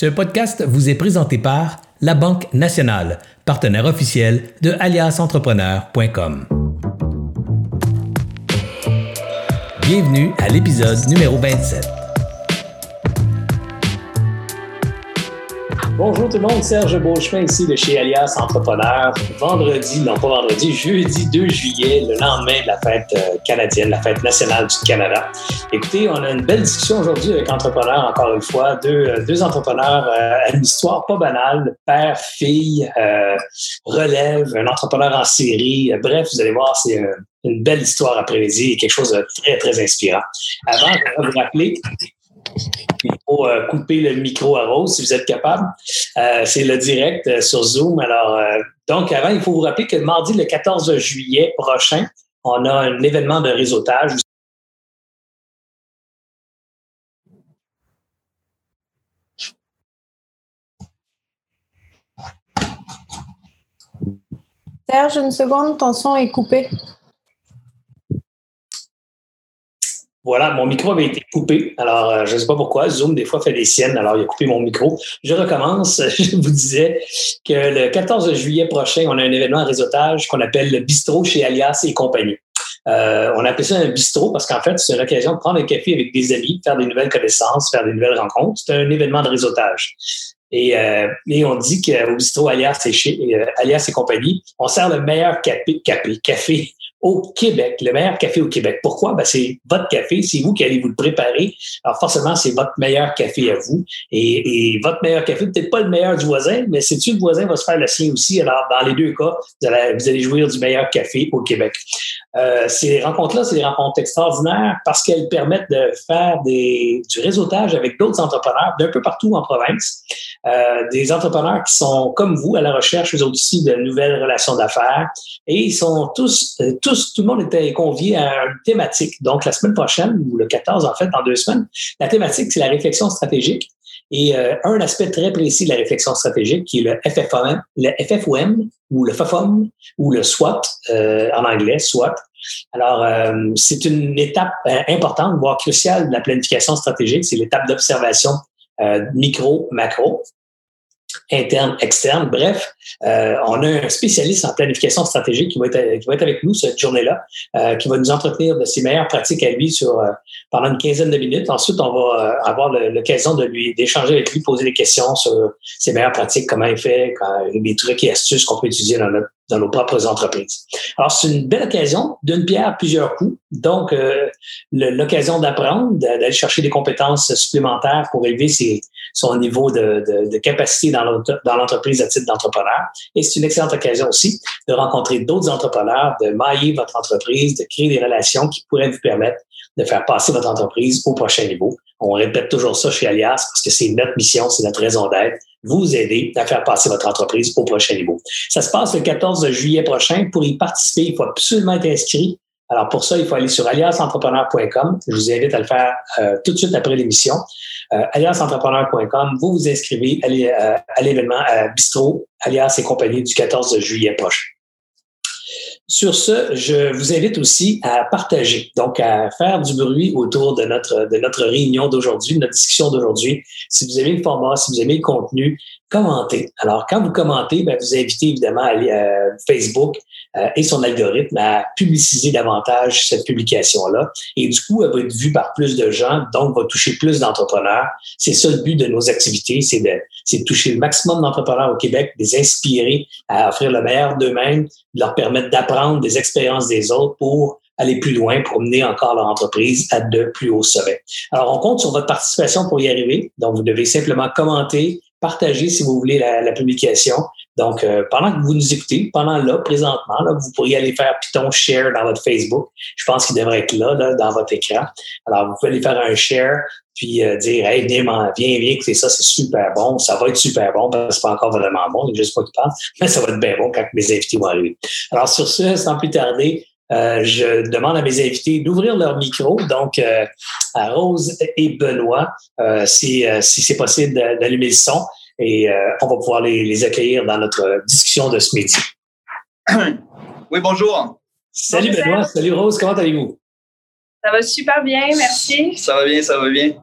Ce podcast vous est présenté par La Banque Nationale, partenaire officiel de aliasentrepreneur.com. Bienvenue à l'épisode numéro 27. Bonjour tout le monde, Serge Beauchemin ici de chez Alias Entrepreneur. Vendredi, non pas vendredi, jeudi 2 juillet, le lendemain de la fête euh, canadienne, la fête nationale du Canada. Écoutez, on a une belle discussion aujourd'hui avec Entrepreneur, encore une fois, deux, euh, entrepreneurs euh, à une histoire pas banale, père, fille, relève, un entrepreneur en série. bref, vous allez voir, c'est une belle histoire après-midi et quelque chose de très, très inspirant. Avant, je vais vous rappeler euh, couper le micro à Rose si vous êtes capable. Euh, c'est le direct euh, sur Zoom. Alors, donc, avant, il faut vous rappeler que mardi, le 14 juillet prochain, on a un événement de réseautage. Serge, une seconde, ton son est coupé. Voilà, mon micro avait été coupé. Alors, euh, je ne sais pas pourquoi. Zoom, des fois, fait des siennes. Alors, il a coupé mon micro. Je recommence. Je vous disais que le 14 juillet prochain, on a un événement à réseautage qu'on appelle le bistrot chez Alias et compagnie. Euh, on appelle ça un bistrot parce qu'en fait, c'est l'occasion de prendre un café avec des amis, faire des nouvelles connaissances, faire des nouvelles rencontres. C'est un événement de réseautage. Et, euh, et on dit qu'au bistrot Alias et, euh, Alias et compagnie, on sert le meilleur café, café au Québec, le meilleur café au Québec. Pourquoi? Ben, c'est votre café, c'est vous qui allez vous le préparer. Alors forcément, c'est votre meilleur café à vous. Et, et votre meilleur café, peut-être pas le meilleur du voisin, mais c'est tu le voisin va se faire le sien aussi? Alors, dans les deux cas, vous allez, vous allez jouir du meilleur café au Québec. Euh, ces rencontres-là, c'est des rencontres extraordinaires parce qu'elles permettent de faire des, du réseautage avec d'autres entrepreneurs d'un peu partout en province. Euh, des entrepreneurs qui sont comme vous à la recherche, eux aussi, de nouvelles relations d'affaires. Et ils sont tous, euh, tout le monde était convié à une thématique. Donc, la semaine prochaine, ou le 14, en fait, dans deux semaines, la thématique, c'est la réflexion stratégique. Et euh, un aspect très précis de la réflexion stratégique, qui est le FFOM, le FFOM ou le FFOM ou le SWOT euh, en anglais, SWOT. Alors, euh, c'est une étape importante, voire cruciale de la planification stratégique. C'est l'étape d'observation micro-macro interne, externe. Bref, euh, on a un spécialiste en planification stratégique qui va être, qui va être avec nous cette journée-là, euh, qui va nous entretenir de ses meilleures pratiques à lui sur euh, pendant une quinzaine de minutes. Ensuite, on va avoir l'occasion de lui d'échanger avec lui, poser des questions sur ses meilleures pratiques, comment il fait, des trucs et astuces qu'on peut utiliser dans notre dans nos propres entreprises. Alors, c'est une belle occasion d'une pierre plusieurs coups. Donc, euh, l'occasion d'apprendre, d'aller chercher des compétences supplémentaires pour élever ses, son niveau de, de, de capacité dans l'entreprise à titre d'entrepreneur. Et c'est une excellente occasion aussi de rencontrer d'autres entrepreneurs, de mailler votre entreprise, de créer des relations qui pourraient vous permettre de faire passer votre entreprise au prochain niveau. On répète toujours ça chez Alias parce que c'est notre mission, c'est notre raison d'être, vous aider à faire passer votre entreprise au prochain niveau. Ça se passe le 14 juillet prochain. Pour y participer, il faut absolument être inscrit. Alors pour ça, il faut aller sur aliasentrepreneur.com. Je vous invite à le faire euh, tout de suite après l'émission. Euh, aliasentrepreneur.com, vous vous inscrivez à euh, l'événement à Bistro, Alias et compagnie du 14 juillet prochain. Sur ce, je vous invite aussi à partager, donc à faire du bruit autour de notre, de notre réunion d'aujourd'hui, de notre discussion d'aujourd'hui. Si vous aimez le format, si vous aimez le contenu, commentez. Alors, quand vous commentez, ben, vous invitez évidemment à à Facebook euh, et son algorithme à publiciser davantage cette publication-là. Et du coup, elle va être vue par plus de gens, donc va toucher plus d'entrepreneurs. C'est ça le but de nos activités, c'est de, de toucher le maximum d'entrepreneurs au Québec, les inspirer à offrir le meilleur d'eux-mêmes, de leur permettre d'apprendre des expériences des autres pour aller plus loin, pour mener encore leur entreprise à de plus hauts sommets. Alors, on compte sur votre participation pour y arriver. Donc, vous devez simplement commenter, partager si vous voulez la, la publication. Donc, euh, pendant que vous nous écoutez, pendant là, présentement, là, vous pourriez aller faire Python Share dans votre Facebook. Je pense qu'il devrait être là, là, dans votre écran. Alors, vous pouvez aller faire un share, puis euh, dire Hey, viens, viens, viens écouter ça, c'est super bon, ça va être super bon, parce que c'est pas encore vraiment bon, je sais pas qui parle, mais ça va être bien bon quand mes invités vont arriver. Alors, sur ce, sans plus tarder, euh, je demande à mes invités d'ouvrir leur micro, donc euh, à Rose et Benoît, euh, si, si c'est possible d'allumer le son, et on va pouvoir les, les, accueillir dans notre discussion de ce midi. Oui, bonjour. Salut Benoît, salut Rose, comment allez-vous? Ça va super bien, merci. Ça va bien, ça va bien.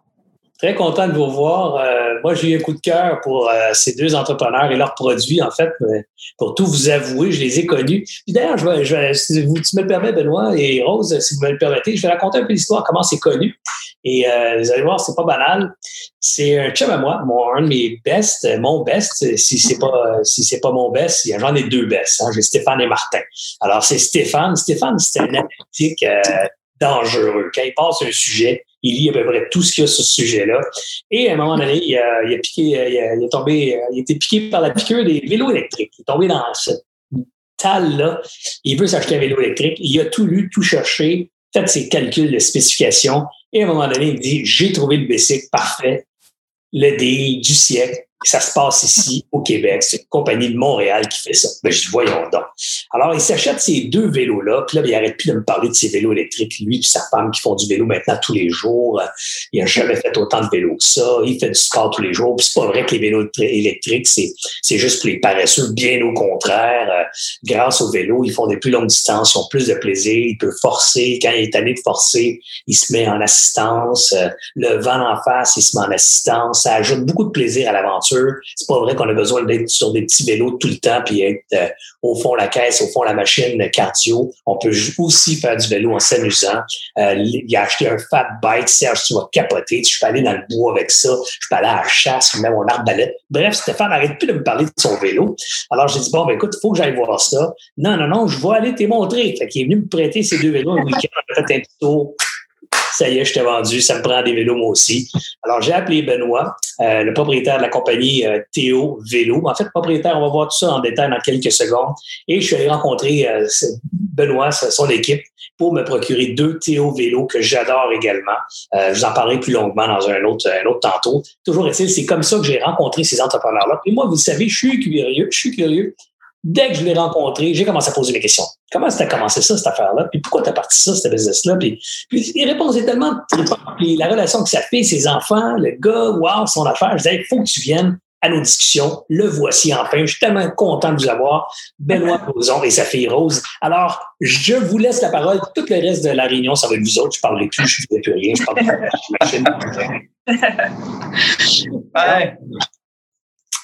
Très content de vous revoir. Euh, moi, j'ai eu un coup de cœur pour euh, ces deux entrepreneurs et leurs produits, en fait. pour tout vous avouer, je les ai connus. d'ailleurs, je je si vous, tu me le permets, Benoît et Rose, si vous me le permettez, je vais raconter un peu l'histoire, comment c'est connu. Et euh, vous allez voir, c'est pas banal. C'est un chum à moi, mon, un de mes best, mon best. Si c'est pas si c'est pas mon best, j'en ai deux best. Hein. J'ai Stéphane et Martin. Alors c'est Stéphane. Stéphane, c'est un analytique dangereux. Quand il passe un sujet, il lit à peu près tout ce qu'il y a sur ce sujet-là. Et à un moment donné, il a, il piqué, il a, il tombé, il a été piqué par la piqûre des vélos électriques. Il est tombé dans ce tal-là. Il veut s'acheter un vélo électrique. Il a tout lu, tout cherché, fait ses calculs de spécifications. Et à un moment donné, il dit, j'ai trouvé le basic parfait, le D du siècle ça se passe ici au Québec. C'est une compagnie de Montréal qui fait ça. Ben, je dis, voyons donc. Alors, il s'achète ces deux vélos-là, puis là, ben, il arrête plus de me parler de ces vélos électriques. Lui et sa femme qui font du vélo maintenant tous les jours. Il n'a jamais fait autant de vélos que ça. Il fait du sport tous les jours. Puis c'est pas vrai que les vélos électriques, c'est, juste pour les paresseux. Bien au contraire. Euh, grâce aux vélos, ils font des plus longues distances, ils ont plus de plaisir. Il peut forcer. Quand il est allé de forcer, il se met en assistance. Euh, le vent en face, il se met en assistance. Ça ajoute beaucoup de plaisir à l'aventure c'est pas vrai qu'on a besoin d'être sur des petits vélos tout le temps puis être euh, au fond la caisse, au fond la machine cardio. On peut aussi faire du vélo en s'amusant. Euh, il a acheté un fat bike. Serge, tu vas capoter. Je peux aller dans le bois avec ça. Je peux aller à la chasse, mets mon arbalète. Bref, Stéphane n'arrête plus de me parler de son vélo. Alors, j'ai dit, bon, ben, écoute, il faut que j'aille voir ça. Non, non, non, je vais aller te montrer. Fait qu'il est venu me prêter ces deux vélos un week-end. On a fait un petit tour ça y est, je t'ai vendu, ça me prend des vélos moi aussi. Alors, j'ai appelé Benoît, euh, le propriétaire de la compagnie euh, Théo Vélo. En fait, propriétaire, on va voir tout ça en détail dans quelques secondes. Et je suis allé rencontrer euh, Benoît, son équipe, pour me procurer deux Théo Vélo que j'adore également. je vous en parlerai plus longuement dans un autre, un autre tantôt. Toujours est-il, c'est comme ça que j'ai rencontré ces entrepreneurs-là. Et moi, vous le savez, je suis curieux, je suis curieux. Dès que je l'ai rencontré, j'ai commencé à poser mes questions. Comment ça a commencé ça, cette affaire-là? Puis pourquoi tu as parti ça, cette business-là? Puis, puis les réponses étaient tellement Puis la relation que ça fait, ses enfants, le gars, wow, son affaire. Je disais, il faut que tu viennes à nos discussions. Le voici enfin. Je suis tellement content de vous avoir. Benoît Roson et sa fille Rose. Alors, je vous laisse la parole. Tout le reste de la réunion, ça va être vous autres. Je ne parlerai plus, je ne dis plus rien. Je parle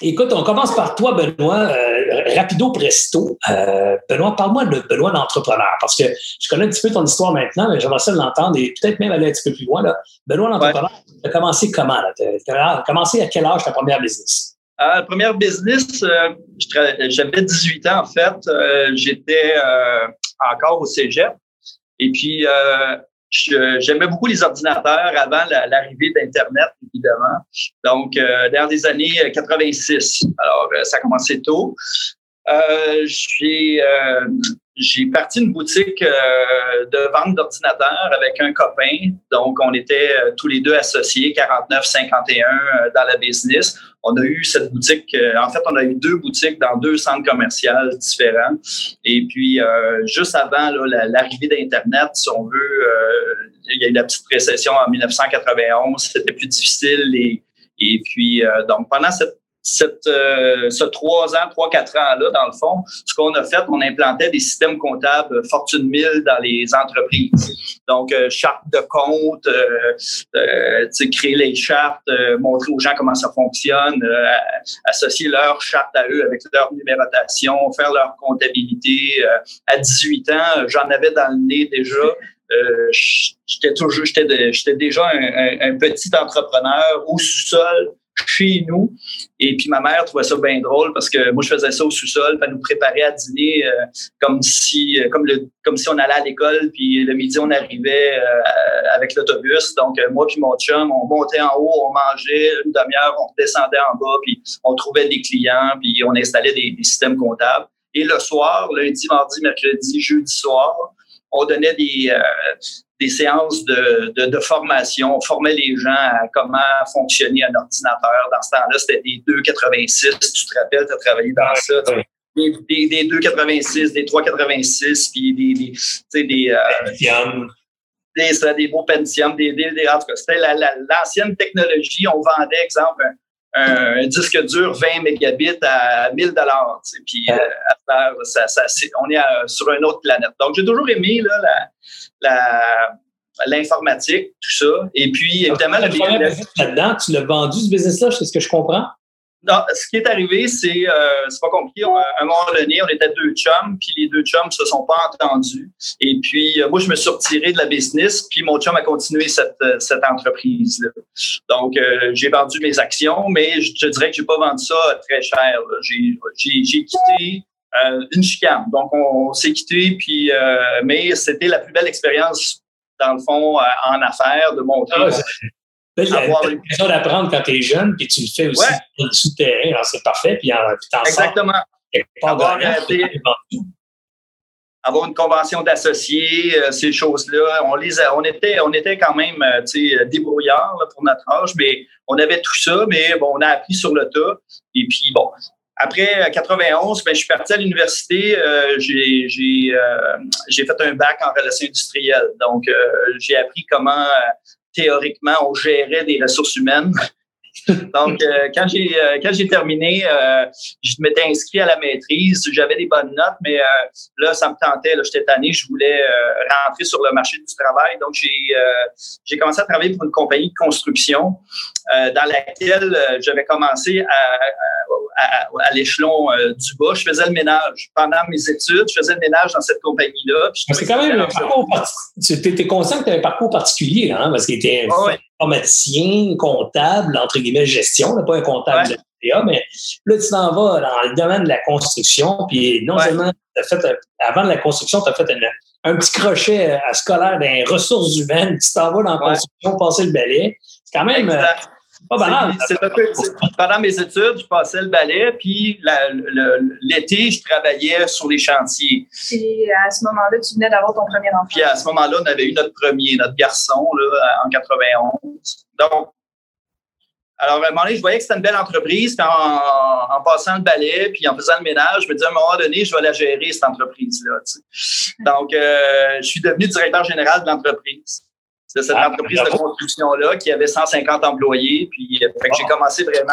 Écoute, on commence par toi, Benoît. Euh, rapido presto. Euh, Benoît, parle-moi de Benoît l'entrepreneur, parce que je connais un petit peu ton histoire maintenant, mais j'aimerais ça l'entendre et peut-être même aller un petit peu plus loin. Là. Benoît l'entrepreneur, tu as commencé comment? Tu as commencé à quel âge ta première business? Euh, première business, euh, j'avais 18 ans en fait. J'étais encore au cégep. Et puis, j'aimais beaucoup les ordinateurs avant l'arrivée d'Internet, évidemment. Donc, euh, dans les années 86. Alors, euh, ça a commencé tôt. Euh, j'ai euh, j'ai parti une boutique euh, de vente d'ordinateurs avec un copain. Donc, on était euh, tous les deux associés, 49-51 euh, dans la business. On a eu cette boutique, en fait, on a eu deux boutiques dans deux centres commerciaux différents. Et puis, juste avant l'arrivée d'Internet, si on veut, il y a eu la petite récession en 1991, c'était plus difficile. Et, et puis, donc, pendant cette cette, euh, ce trois ans, trois, quatre ans-là, dans le fond, ce qu'on a fait, on implantait des systèmes comptables Fortune 1000 dans les entreprises. Donc, euh, charte de compte, euh, euh créer les chartes, euh, montrer aux gens comment ça fonctionne, associer leur charte à eux avec leur numérotation, faire leur comptabilité. à 18 ans, j'en avais dans le nez déjà. j'étais toujours, j'étais déjà un, un, petit entrepreneur au sous-sol chez nous. Et puis ma mère trouvait ça bien drôle parce que moi je faisais ça au sous-sol, elle nous préparait à dîner euh, comme si euh, comme le comme si on allait à l'école puis le midi on arrivait euh, avec l'autobus. Donc moi puis mon chum, on montait en haut, on mangeait une demi-heure, on descendait en bas puis on trouvait des clients puis on installait des, des systèmes comptables. Et le soir, lundi, mardi, mercredi, jeudi soir, on donnait des, des séances de, de, de, formation. On formait les gens à comment fonctionner un ordinateur. Dans ce temps-là, c'était des 2,86. Tu te rappelles, tu as travaillé dans ça. Des, des, des 2,86, des 3,86, puis des, des, des, des, euh, des, des beaux Pentium, des, des, des en tout cas, c'était l'ancienne technologie. On vendait, exemple, un, un, disque dur 20 mégabits à 1000 dollars. Puis euh, ça, ça, on est sur une autre planète. Donc, j'ai toujours aimé là, la, la, l'informatique, tout ça. Et puis, évidemment, le là-dedans, tu l'as vendu ce business-là, c'est ce que je comprends? Non, ce qui est arrivé, c'est euh, c'est pas compliqué. À un moment donné, on était deux chums, puis les deux chums se sont pas entendus. Et puis euh, moi, je me suis retiré de la business, puis mon chum a continué cette, euh, cette entreprise-là. Donc, euh, j'ai vendu mes actions, mais je te dirais que j'ai pas vendu ça très cher. J'ai quitté une chicane. Donc, on, s'est quitté, puis mais c'était la plus belle expérience dans le fond en affaires de montrer. Ah, une question d'apprendre quand tu es jeune, puis tu le fais aussi ouais. sous le terrain, c'est parfait, puis t'en Exactement. Avoir, avoir, une convention d'associés, euh, ces choses-là, on les on était, on était quand même, euh, débrouillards pour notre âge, mais on avait tout ça, mais bon, on a appris sur le tas. Et puis bon, après 91, ben, je suis parti à l'université. Euh, j'ai j'ai fait un bac en relations industrielles. Donc, j'ai appris comment théoriquement, on gérait des ressources humaines. Donc, euh, quand j'ai euh, quand j'ai terminé, euh, je m'étais inscrit à la maîtrise. J'avais des bonnes notes, mais là, ça me tentait. J'étais tanné. Je voulais rentrer sur le marché du travail. Donc, j'ai j'ai commencé à travailler pour une compagnie de construction dans laquelle j'avais commencé à, à, l'échelon du bas. Je faisais le ménage pendant mes études. Je faisais le ménage dans cette compagnie-là. C'est quand même un parcours. Tu étais conscient que tu avais un parcours particulier, hein, parce qu'il était informaticien, comptable, entre guillemets, gestion, pas un comptable de l'État, mais là, tu t'en vas dans le domaine de la construction, puis non seulement, as fait, avant de la construction, tu as fait un petit crochet à scolaire des ressources humaines, tu t'en vas dans la construction, passer le balai. C'est quand même... Pas banal. pendant mes études, je passais le balai, puis l'été, je travaillais sur les chantiers. Et à ce moment-là, tu venais d'avoir ton premier enfant. Puis à ce moment-là, on avait eu notre premier, notre garçon, là, en 91. Donc, alors, à un moment donné, je voyais que c'était une belle entreprise. Puis en, passant le balai, puis en faisant le ménage, je me disais, à un moment donné, je vais la gérer, cette entreprise-là. Donc, euh, je suis devenu directeur général de l'entreprise de cette ah, entreprise de construction-là qui avait 150 employés. Puis euh, j'ai commencé vraiment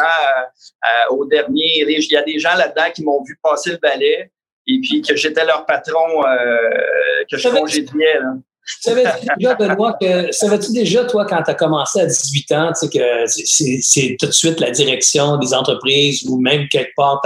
au dernier. Il y a des gens là-dedans qui m'ont vu passer le balai et puis que j'étais leur patron, euh, que je congédiais. Savais-tu déjà, Benoît, que savais-tu déjà, toi, quand tu as commencé à 18 ans, tu sais, que c'est tout de suite la direction des entreprises ou même quelque part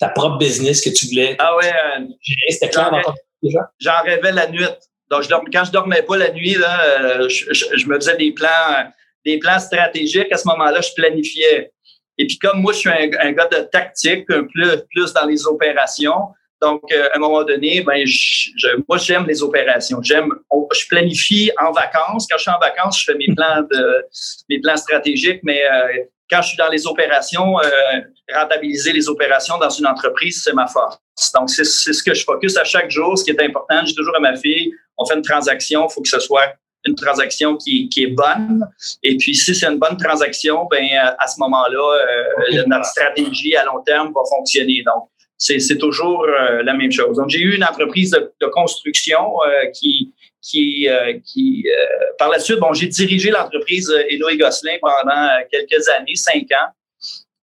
ta, propre business que tu voulais? Ah ouais. Euh, C'était clair dans ton déjà? J'en rêvais la nuit. Donc, je quand je dormais pas la nuit, là, euh, je, me faisais des plans, des plans stratégiques. À ce moment-là, je planifiais. Et puis, comme moi, je suis un, gars de tactique, un plus, plus dans les opérations. Donc, euh, à un moment donné, ben, je, moi, j'aime les opérations. J'aime, je planifie en vacances. Quand je suis en vacances, je fais mes plans de, mes plans stratégiques. Mais euh, quand je suis dans les opérations, rentabiliser les opérations dans une entreprise, c'est ma force. Donc, c'est ce que je focus à chaque jour. Ce qui est important, j'ai toujours à ma fille, on fait une transaction, il faut que ce soit une transaction qui, qui, est bonne. Et puis, si c'est une bonne transaction, ben à ce moment-là, euh, notre stratégie à long terme va fonctionner. Donc, c'est toujours euh, la même chose. Donc, j'ai eu une entreprise de, de construction euh, qui, qui, qui par la suite, bon, j'ai dirigé l'entreprise Eloy Gosselin pendant quelques années, cinq ans.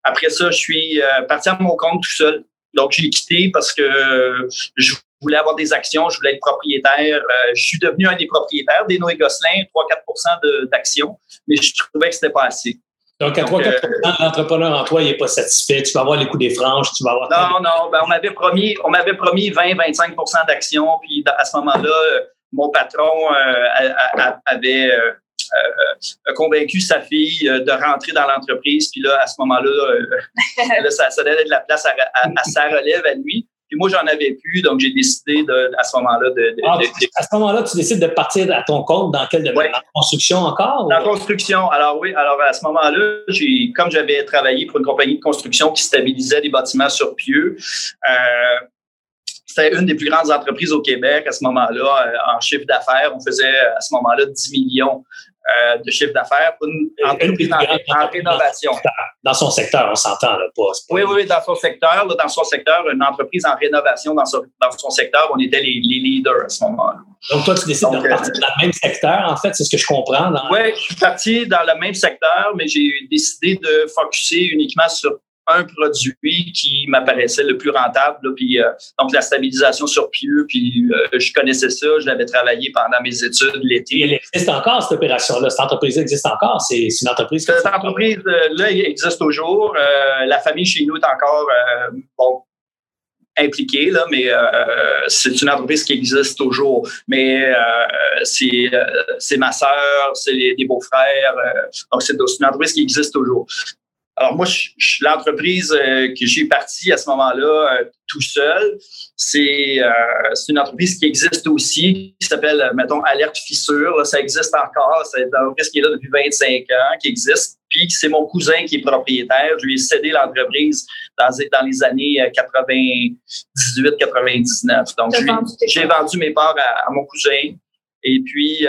Après ça, je suis parti à mon compte tout seul. Donc, j'ai quitté parce que je voulais avoir des actions, je voulais être propriétaire. Euh, je suis devenu un des propriétaires des Noé Gosselin, 3-4 d'actions, mais je trouvais que c'était pas assez. Donc, à 3-4% euh, l'entrepreneur en toi, il n'est pas satisfait. Tu vas avoir les coups des franges, tu vas avoir. Non, non, ben, on m'avait promis, on m'avait promis 20-25% d'actions, puis à ce moment-là, mon patron euh, avait convaincu sa fille de rentrer dans l'entreprise. Puis là, à ce moment-là, ça, ça, donnait de la place à, sa relève à lui. Puis moi, j'en avais plus, donc j'ai décidé de, à ce moment-là de, ah, À ce moment-là, tu décides de partir à ton compte dans quel domaine? En construction encore? La construction. Alors oui, alors à ce moment-là, j'ai, comme j'avais travaillé pour une compagnie de construction qui stabilisait des bâtiments sur pieux, euh, c'était une des plus grandes entreprises au Québec à ce moment-là euh, en chiffre d'affaires. On faisait à ce moment-là 10 millions euh, de chiffre d'affaires pour une entreprise en, rénovation. Dans son secteur, on s'entend, là, pas, Oui, oui, dans son secteur, dans son secteur, une entreprise en rénovation dans son, dans son secteur, on était les, les leaders à ce moment-là. Donc, toi, tu décides de partir euh, dans le même secteur, en fait, c'est ce que je comprends. Oui, je suis parti dans le même secteur, mais j'ai décidé de focuser uniquement sur un produit qui m'apparaissait le plus rentable. puis, euh, donc, la stabilisation sur pieux, puis euh, je connaissais ça, je l'avais travaillé pendant mes études l'été. Elle existe encore, cette opération-là? Cette entreprise existe encore? C'est une entreprise... Cette entreprise-là existe toujours. la famille chez nous est encore, bon, impliquée, là, mais c'est une entreprise qui existe toujours. Mais c'est ma sœur, c'est des beaux-frères. donc, c'est une entreprise qui existe toujours. Alors moi, je, l'entreprise euh, que j'ai partie à ce moment-là euh, tout seul, c'est euh, une entreprise qui existe aussi, qui s'appelle, mettons, Alerte Fissure. ça existe encore. C'est une entreprise qui est là depuis 25 ans, qui existe. Puis c'est mon cousin qui est propriétaire. Je lui ai cédé l'entreprise dans, dans, les années 98-99. Donc, j'ai vendu mes parts à, à, mon cousin. Et puis,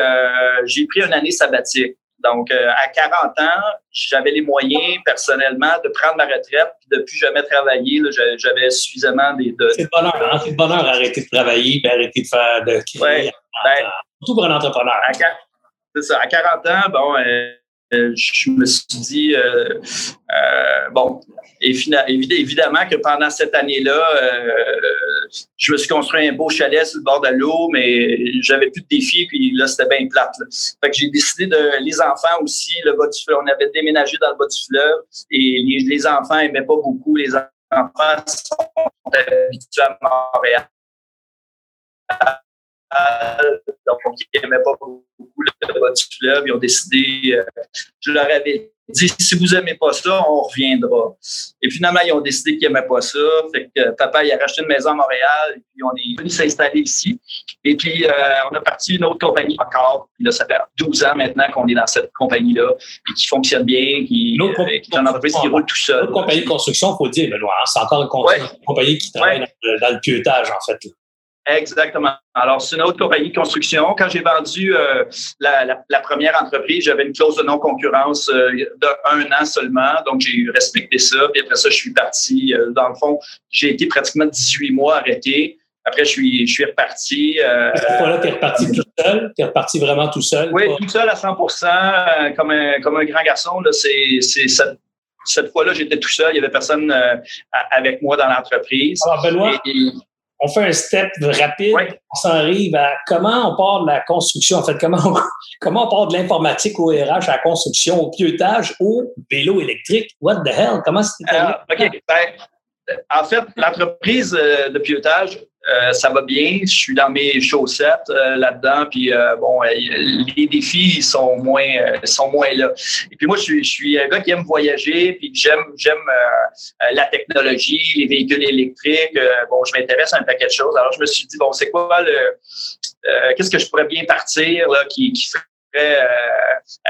j'ai pris une année sabbatique. Donc, euh, à 40 ans, j'avais les moyens personnellement de prendre ma retraite et de plus jamais travailler. J'avais suffisamment des. C'est le bonheur, hein? C'est le bonheur d'arrêter de travailler et arrêter de faire de créer. Ben, surtout pour un entrepreneur. C'est ça. À 40 ans, bon, euh, je me suis dit, euh, euh, bon, évidemment que pendant cette année-là, je me suis construit un beau chalet sur le bord de l'eau, mais j'avais plus de défis, puis là, c'était bien plate. Fait que j'ai décidé de. Les enfants aussi, le bas du fleuve, on avait déménagé dans le bas du fleuve, et les, les enfants n'aimaient pas beaucoup. Les enfants sont habitués à Montréal donc ils n'aimaient pas beaucoup le bas du fleuve. Ils ont décidé, euh, je leur avais dit, si vous n'aimez pas ça, on reviendra. Et finalement, ils ont décidé qu'ils n'aimaient pas ça. Fait que papa, il a racheté une maison à Montréal, et puis on est venu s'installer ici. Et puis, euh, on a parti une autre compagnie encore. Puis là, ça fait 12 ans maintenant qu'on est dans cette compagnie-là, et qui fonctionne bien, qui, euh, qui est une entreprise qui roule tout seul. Une compagnie de construction, il faut dire, Benoît, hein, c'est encore une, compagnie qui travaille dans, le pieutage, en fait. Exactement. Alors, c'est une autre compagnie de construction. Quand j'ai vendu euh, la, la, première entreprise, j'avais une clause de non-concurrence euh, de un an seulement. Donc, j'ai respecté ça. Puis après ça, je suis parti. Euh, dans le fond, j'ai été pratiquement 18 mois arrêté. Après, je suis, je suis reparti. Euh, cette fois-là, tu es reparti tout seul? Tu es reparti vraiment tout seul? Oui, tout seul à 100 comme un, comme un grand garçon. C'est cette, cette fois-là, j'étais tout seul. Il n'y avait personne avec moi dans l'entreprise. Alors, Benoît, on fait un step rapide, on s'en arrive à comment on part de la construction, en fait, comment on, comment on part de l'informatique au RH à la construction, au pieutage, au vélo électrique. What the hell? Comment c'est euh, OK. Ben, en fait, l'entreprise euh, de pieutage, euh, ça va bien. Je suis dans mes chaussettes euh, là-dedans, puis euh, bon, les défis sont moins sont moins là. Et puis moi, je suis, je suis un gars qui aime voyager, puis j'aime j'aime la technologie, les véhicules électriques. bon, je m'intéresse à un paquet de choses. Alors je me suis dit bon, c'est quoi le qu'est-ce que je pourrais bien partir là, qui, qui euh,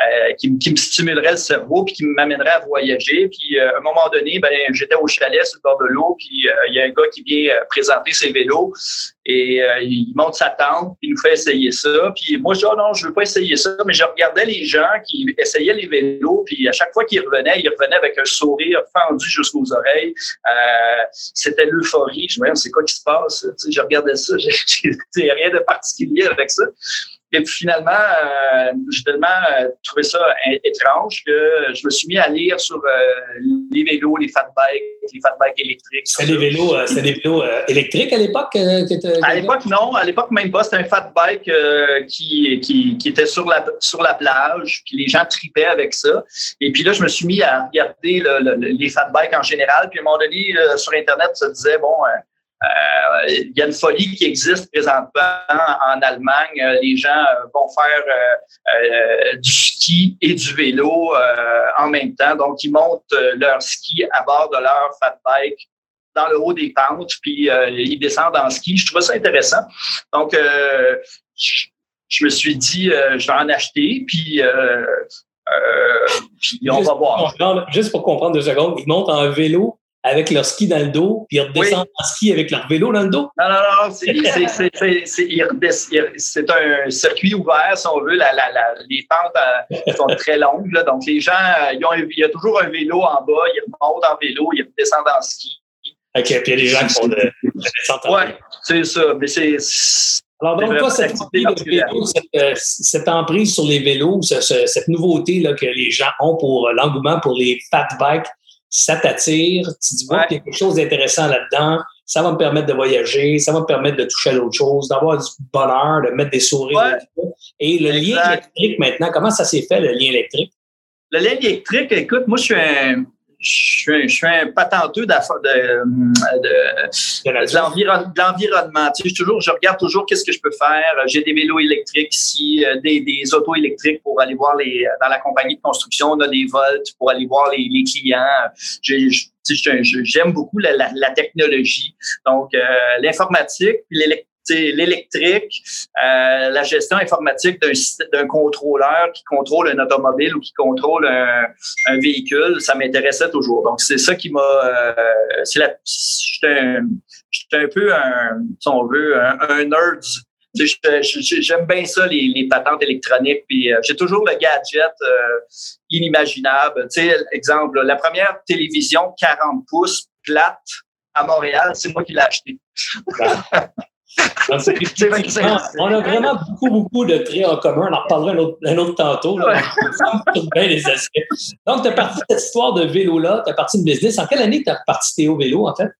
euh, qui, me stimulerait le cerveau puis qui m'amènerait à voyager. Puis euh, à un moment donné, ben, j'étais au chalet sur le bord de l'eau, puis il y a un gars qui vient présenter ses vélos et il monte sa tente, puis il nous fait essayer ça. Puis moi, je dis, oh non, je veux pas essayer ça, mais je regardais les gens qui essayaient les vélos, puis à chaque fois qu'ils revenaient, ils revenaient avec un sourire fendu jusqu'aux oreilles. C'était l'euphorie. Je me disais, c'est quoi qui se passe? Tu sais, je regardais ça, j'ai rien de particulier avec ça. Et puis finalement, euh, j'ai tellement euh, trouvé ça étrange que je me suis mis à lire sur euh, les vélos, les fat bikes, les fat bikes électriques. C'est des vélos, c'est des vélos électriques à l'époque? à l'époque, non. À l'époque, même pas. C'était un fat bike qui, qui, qui, était sur la, sur la plage, puis les gens tripaient avec ça. Et puis là, je me suis mis à regarder les fat bikes en général. Puis à un moment donné, sur Internet, ça disait, bon, euh, il y a une folie qui existe présentement en Allemagne. Euh, les gens euh, vont faire du ski et du vélo en même temps. Donc, ils montent leur ski à bord de leur fat bike dans le haut des pentes, puis ils descendent en ski. Je trouve ça intéressant. Donc, je, me suis dit, je vais en acheter, puis, puis on va voir. juste pour comprendre deux secondes, ils montent en vélo avec leur ski dans le dos, puis ils redescendent en ski avec leur vélo dans le dos? Non, non, non. C'est un circuit ouvert, si on veut. La, la, la, les pentes euh, sont très longues. Là, donc, les gens, euh, ils ont, il y a toujours un vélo en bas. Ils remontent en vélo, ils descendent en ski. OK, puis il y a des gens qui font de, de descente Oui, c'est ça. Mais c'est alors, donc, pas cette, euh, cette, emprise sur les vélos, cette nouveauté là, que les gens ont pour l'engouement pour les fat bikes, ça t'attire, tu dis, bon, il y a quelque chose d'intéressant là-dedans, ça va me permettre de voyager, ça va me permettre de toucher à d'autres choses, d'avoir du bonheur, de mettre des sourires. Et le lien électrique maintenant, comment ça s'est fait, le lien électrique? Le lien électrique, écoute, moi, je suis un, je suis, un, patenteux de, de, l'environnement. Tu sais, je, toujours, je regarde toujours qu'est-ce que je peux faire. J'ai des vélos électriques ici, euh, des, des autos électriques pour aller voir les. Dans la compagnie de construction, on a des volts pour aller voir les, les clients. J'aime beaucoup la, la, technologie. Donc, euh, l'informatique, puis l'électrique, euh, la gestion informatique d'un contrôleur qui contrôle un automobile ou qui contrôle un, véhicule, ça m'intéressait toujours. Donc, c'est ça qui m'a... Euh, J'étais un, un, peu, un, si on veut, un, nerd J'aime bien ça, les, les, patentes électroniques. Puis euh, j'ai toujours le gadget euh, inimaginable. Tu sais, exemple, la première télévision 40 pouces plate à Montréal, c'est moi qui l'ai acheté. on a vraiment beaucoup, beaucoup de traits en commun. On en reparlera un autre, un autre tantôt. Là. bien les aspects. Donc, tu as parti de cette histoire de vélo-là, tu as parti de business. En quelle année tu as parti Théo Vélo, en fait?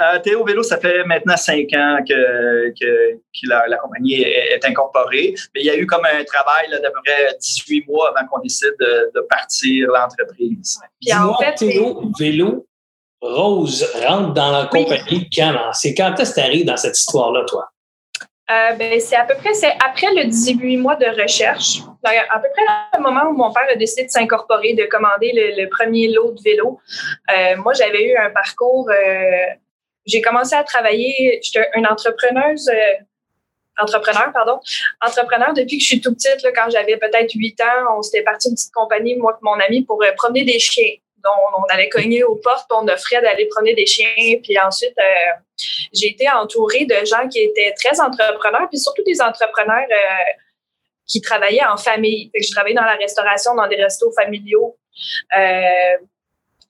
Euh, Théo Vélo, ça fait maintenant cinq ans que, que, la, compagnie est, incorporée. Mais il y a eu comme un travail d'à peu près 18 mois avant qu'on décide de, partir l'entreprise. Dis-moi, Théo Vélo, Rose rentre dans la compagnie quand? C'est quand est-ce que tu arrives dans cette histoire-là, toi? Euh, ben, c'est à peu près c'est après le 18 mois de recherche, à peu près le moment où mon père a décidé de s'incorporer, de commander le, premier lot de vélo. Euh, moi, j'avais eu un parcours. Euh, j'ai commencé à travailler. J'étais une entrepreneuse. entrepreneur, pardon. Entrepreneur depuis que je suis tout petite, là, quand j'avais peut-être 8 ans, on s'était parti une petite compagnie, moi et mon ami, pour promener des chiens on, allait cogner aux portes, on offrait d'aller promener des chiens. Puis ensuite, euh, j'ai été entourée de gens qui étaient très entrepreneurs, puis surtout des entrepreneurs euh, qui travaillaient en famille. je travaillais dans la restauration, dans des restos familiaux. Euh,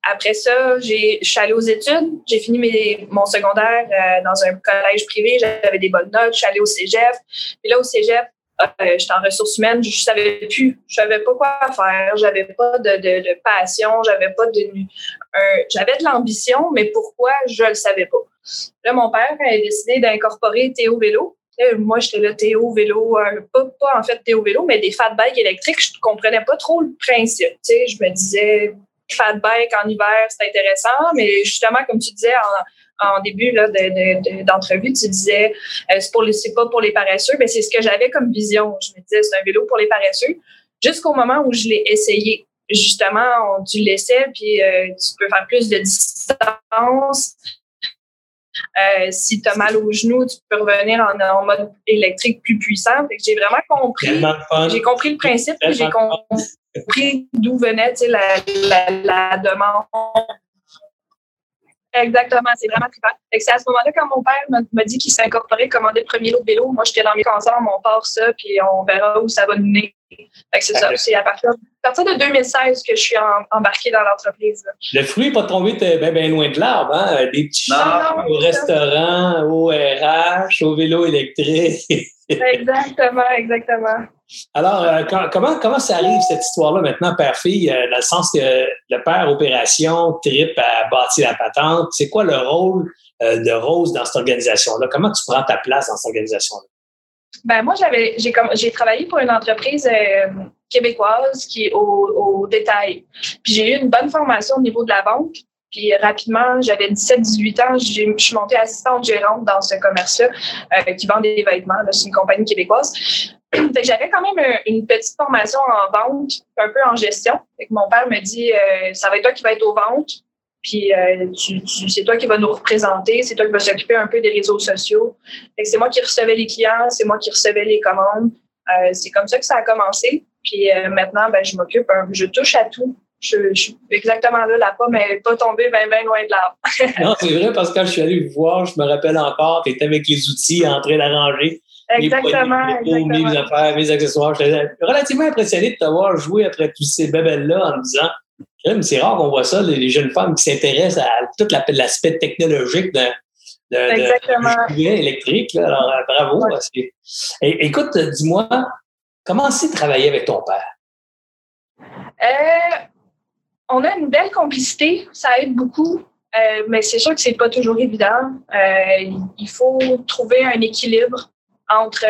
après ça, je suis allée aux études. J'ai fini mon secondaire dans un collège privé. J'avais des bonnes notes. Je suis allée au cégep. Et là, au cégep, euh, j'étais en ressources humaines, je savais plus, je savais pas quoi faire, j'avais pas de, de, passion, j'avais pas de, j'avais de l'ambition, mais pourquoi je le savais pas. Là, mon père a décidé d'incorporer Théo Vélo. moi, j'étais là, Théo Vélo, euh, pas, pas en fait Théo Vélo, mais des fat bikes électriques, je comprenais pas trop le principe. Je me disais, fat bike en hiver, c'est intéressant, mais justement, comme tu disais, en, en début d'entrevue, tu disais euh, c'est pour pas pour les paresseux, mais c'est ce que j'avais comme vision. Je me disais c'est un vélo pour les paresseux. Jusqu'au moment où je l'ai essayé, justement, tu l'essaies puis euh, tu peux faire plus de distance. Euh, si tu as mal au genou, tu peux revenir en, mode électrique plus puissant. j'ai vraiment compris. J'ai compris le principe, j'ai compris d'où venait la, la, la demande Exactement, c'est vraiment trippant. C'est à ce moment-là, quand mon père m'a dit qu'il s'est incorporé, commander le premier lot de vélo, moi, j'étais dans mes concerts, on part ça, puis on verra où ça va nous mener. C'est ça. C'est à partir, de 2016 que je suis embarqué dans l'entreprise. Le fruit n'est pas tombé bien ben loin de l'arbre, hein? Des petits chats au restaurant, au RH, au vélo électrique. exactement, exactement. Alors, euh, comment, comment ça arrive, cette histoire-là, maintenant, père-fille, euh, dans le sens que le père opération, trip à bâtir la patente, c'est quoi le rôle euh, de Rose dans cette organisation-là? Comment tu prends ta place dans cette organisation-là? Ben moi, j'avais, j'ai, j'ai travaillé pour une entreprise québécoise qui est au, au détail. Puis j'ai eu une bonne formation au niveau de la banque. Puis rapidement, j'avais 17-18 ans, je suis montée assistante gérante dans ce commerce-là qui vend des vêtements. C'est une compagnie québécoise. j'avais quand même une petite formation en vente, un peu en gestion. mon père me dit euh, ça va être toi qui va être aux ventes, puis euh, c'est toi qui va nous représenter, c'est toi qui va s'occuper un peu des réseaux sociaux. c'est moi qui recevais les clients, c'est moi qui recevais les commandes. Euh, c'est comme ça que ça a commencé. Puis maintenant, ben, je m'occupe, je touche à tout. Je, suis exactement là, la pomme n'est pas tombée bien, bien loin de l'arbre. non, c'est vrai, parce que quand je suis allé vous voir, je me rappelle encore, tu étais avec les outils en train d'arranger Exactement. Mes, mes affaires, mes accessoires. J'étais relativement impressionné de t'avoir joué après tous ces bébelles-là en me disant, c'est rare qu'on voit ça, les, jeunes femmes qui s'intéressent à tout l'aspect technologique de, de, électrique. Alors, euh, bravo. écoute, dis-moi, comment c'est travailler avec ton père? Euh, on a une belle complicité, ça aide beaucoup. Euh, mais c'est sûr que c'est pas toujours évident. Euh, il faut trouver un équilibre entre.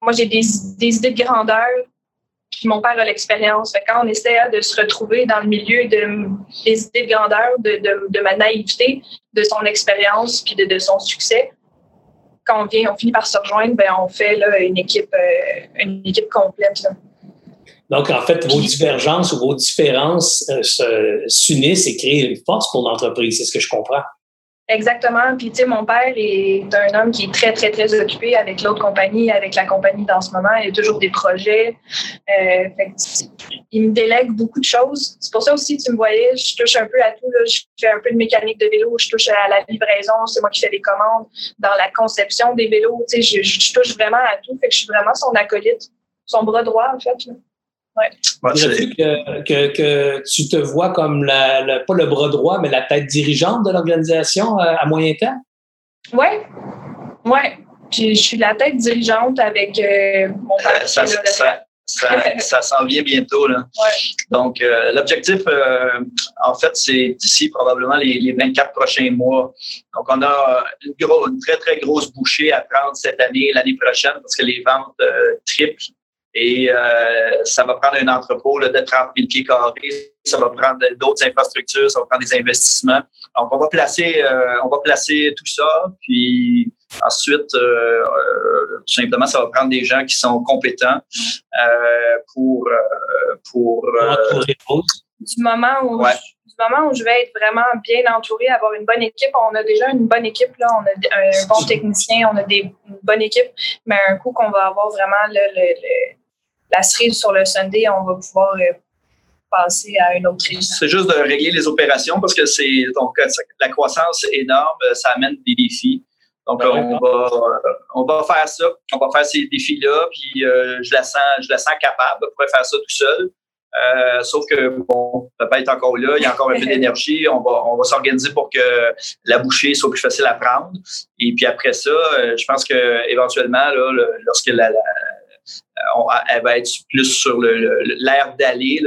Moi, j'ai des, des, idées de grandeur, puis mon père a l'expérience. Quand on essaie de se retrouver dans le milieu de, des idées de grandeur, de, de, de ma naïveté, de son expérience, puis de, de, son succès, quand on vient, on finit par se rejoindre, ben on fait là, une équipe, une équipe complète. Là. Donc, en fait, vos divergences ou vos différences euh, s'unissent et créent une force pour l'entreprise. C'est ce que je comprends. Exactement. Puis, tu sais, mon père est un homme qui est très, très, très occupé avec l'autre compagnie, avec la compagnie dans ce moment. Il y a toujours des projets. Euh, il me délègue beaucoup de choses. C'est pour ça aussi, tu me voyais, je touche un peu à tout. Là. Je fais un peu de mécanique de vélo, je touche à la livraison, c'est moi qui fais les commandes. Dans la conception des vélos, tu sais, je, touche vraiment à tout. Fait que je suis vraiment son acolyte, son bras droit, en fait. Ouais. que, que, que, tu te vois comme la, pas le bras droit, mais la tête dirigeante de l'organisation à, euh, à, moyen terme? Oui. Oui. Je, suis la tête dirigeante avec euh, mon père. Ça, ça, ça, ça, ça s'en vient bientôt. Là. Ouais. Donc, euh, l'objectif, euh, en fait, c'est d'ici probablement les, les, 24 prochains mois. Donc, on a une, gros, une très, très grosse bouchée à prendre cette année, l'année prochaine, parce que les ventes euh, triplent et euh, ça va prendre un entrepôt là, de 30 000 pieds carrés. Ça va prendre d'autres infrastructures, ça va prendre des investissements. Donc, on va placer, euh, on va placer tout ça. Puis ensuite, euh, tout simplement, ça va prendre des gens qui sont compétents pour pour du moment où ouais. du moment où je vais être vraiment bien entouré, avoir une bonne équipe. On a déjà une bonne équipe là, on a un bon technicien, on a des, une bonne équipe, mais un coup qu'on va avoir vraiment le, le, le la cerise sur le Sunday, on va pouvoir euh, passer à une autre région. C'est juste de régler les opérations parce que c'est donc euh, la croissance énorme, euh, ça amène des défis. Donc on va on va faire ça, on va faire ces défis là, puis je la sens je la sens capable de pouvoir faire ça tout seul. Euh, sauf que bon, peut pas être encore là, il y a encore un peu d'énergie. On va, on va s'organiser pour que la bouchée soit plus facile à prendre. Et puis après ça, je pense que éventuellement, là, lorsque la, la, on, elle va être plus sur l'air le, d'aller.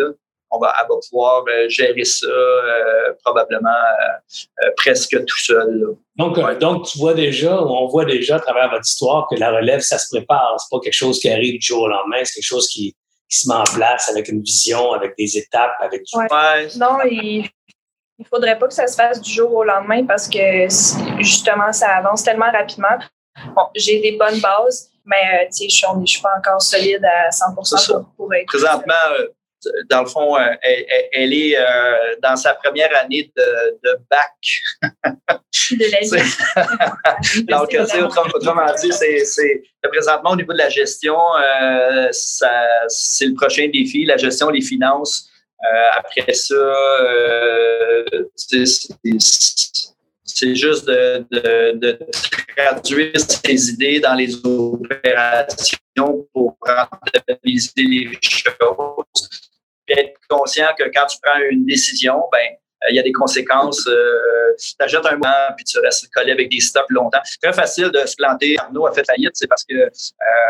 On va, elle va pouvoir euh, gérer ça euh, probablement euh, presque tout seul. Là. Donc, ouais. donc, tu vois déjà, on voit déjà à travers votre histoire que la relève, ça se prépare. C'est pas quelque chose qui arrive du jour au lendemain, c'est quelque chose qui, qui, se met en place avec une vision, avec des étapes, avec du... Ouais. Non, il ne faudrait pas que ça se fasse du jour au lendemain parce que justement, ça avance tellement rapidement. Bon, j'ai des bonnes bases, mais sais, je ne suis pas encore solide à 100 pour, pour être. Présentement, dans le fond, elle, elle est dans sa première année de, de bac. de la vie. Donc, autrement dit, c'est présentement au niveau de la gestion, euh, c'est le prochain défi, la gestion des finances. Euh, après ça, euh, c'est c'est juste de, traduire ces idées dans les opérations pour rentabiliser les choses. Puis être conscient que quand tu prends une décision, ben il y a des conséquences. Euh, tu achètes un moment puis tu restes collé avec des stocks longtemps. Très facile de se planter. Arnaud a fait faillite, c'est parce que euh,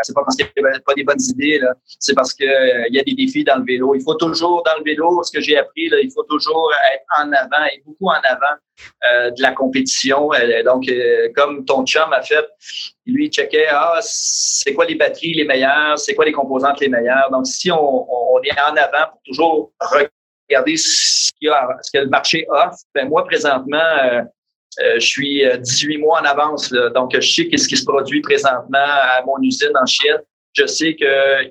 c'est pas parce qu'il n'y avait pas des bonnes idées, c'est parce qu'il euh, y a des défis dans le vélo. Il faut toujours, dans le vélo, ce que j'ai appris, là, il faut toujours être en avant et beaucoup en avant euh, de la compétition. donc, euh, comme ton chum a fait, lui, il checkait, ah, c'est quoi les batteries les meilleures, c'est quoi les composantes les meilleures? Donc, si on, on est en avant pour toujours ce, qu'il y a, ce que le marché offre, ben moi, présentement, euh, je suis 18 mois en avance. Donc, je sais qu'est-ce qui se produit présentement à mon usine en Chine. Je sais que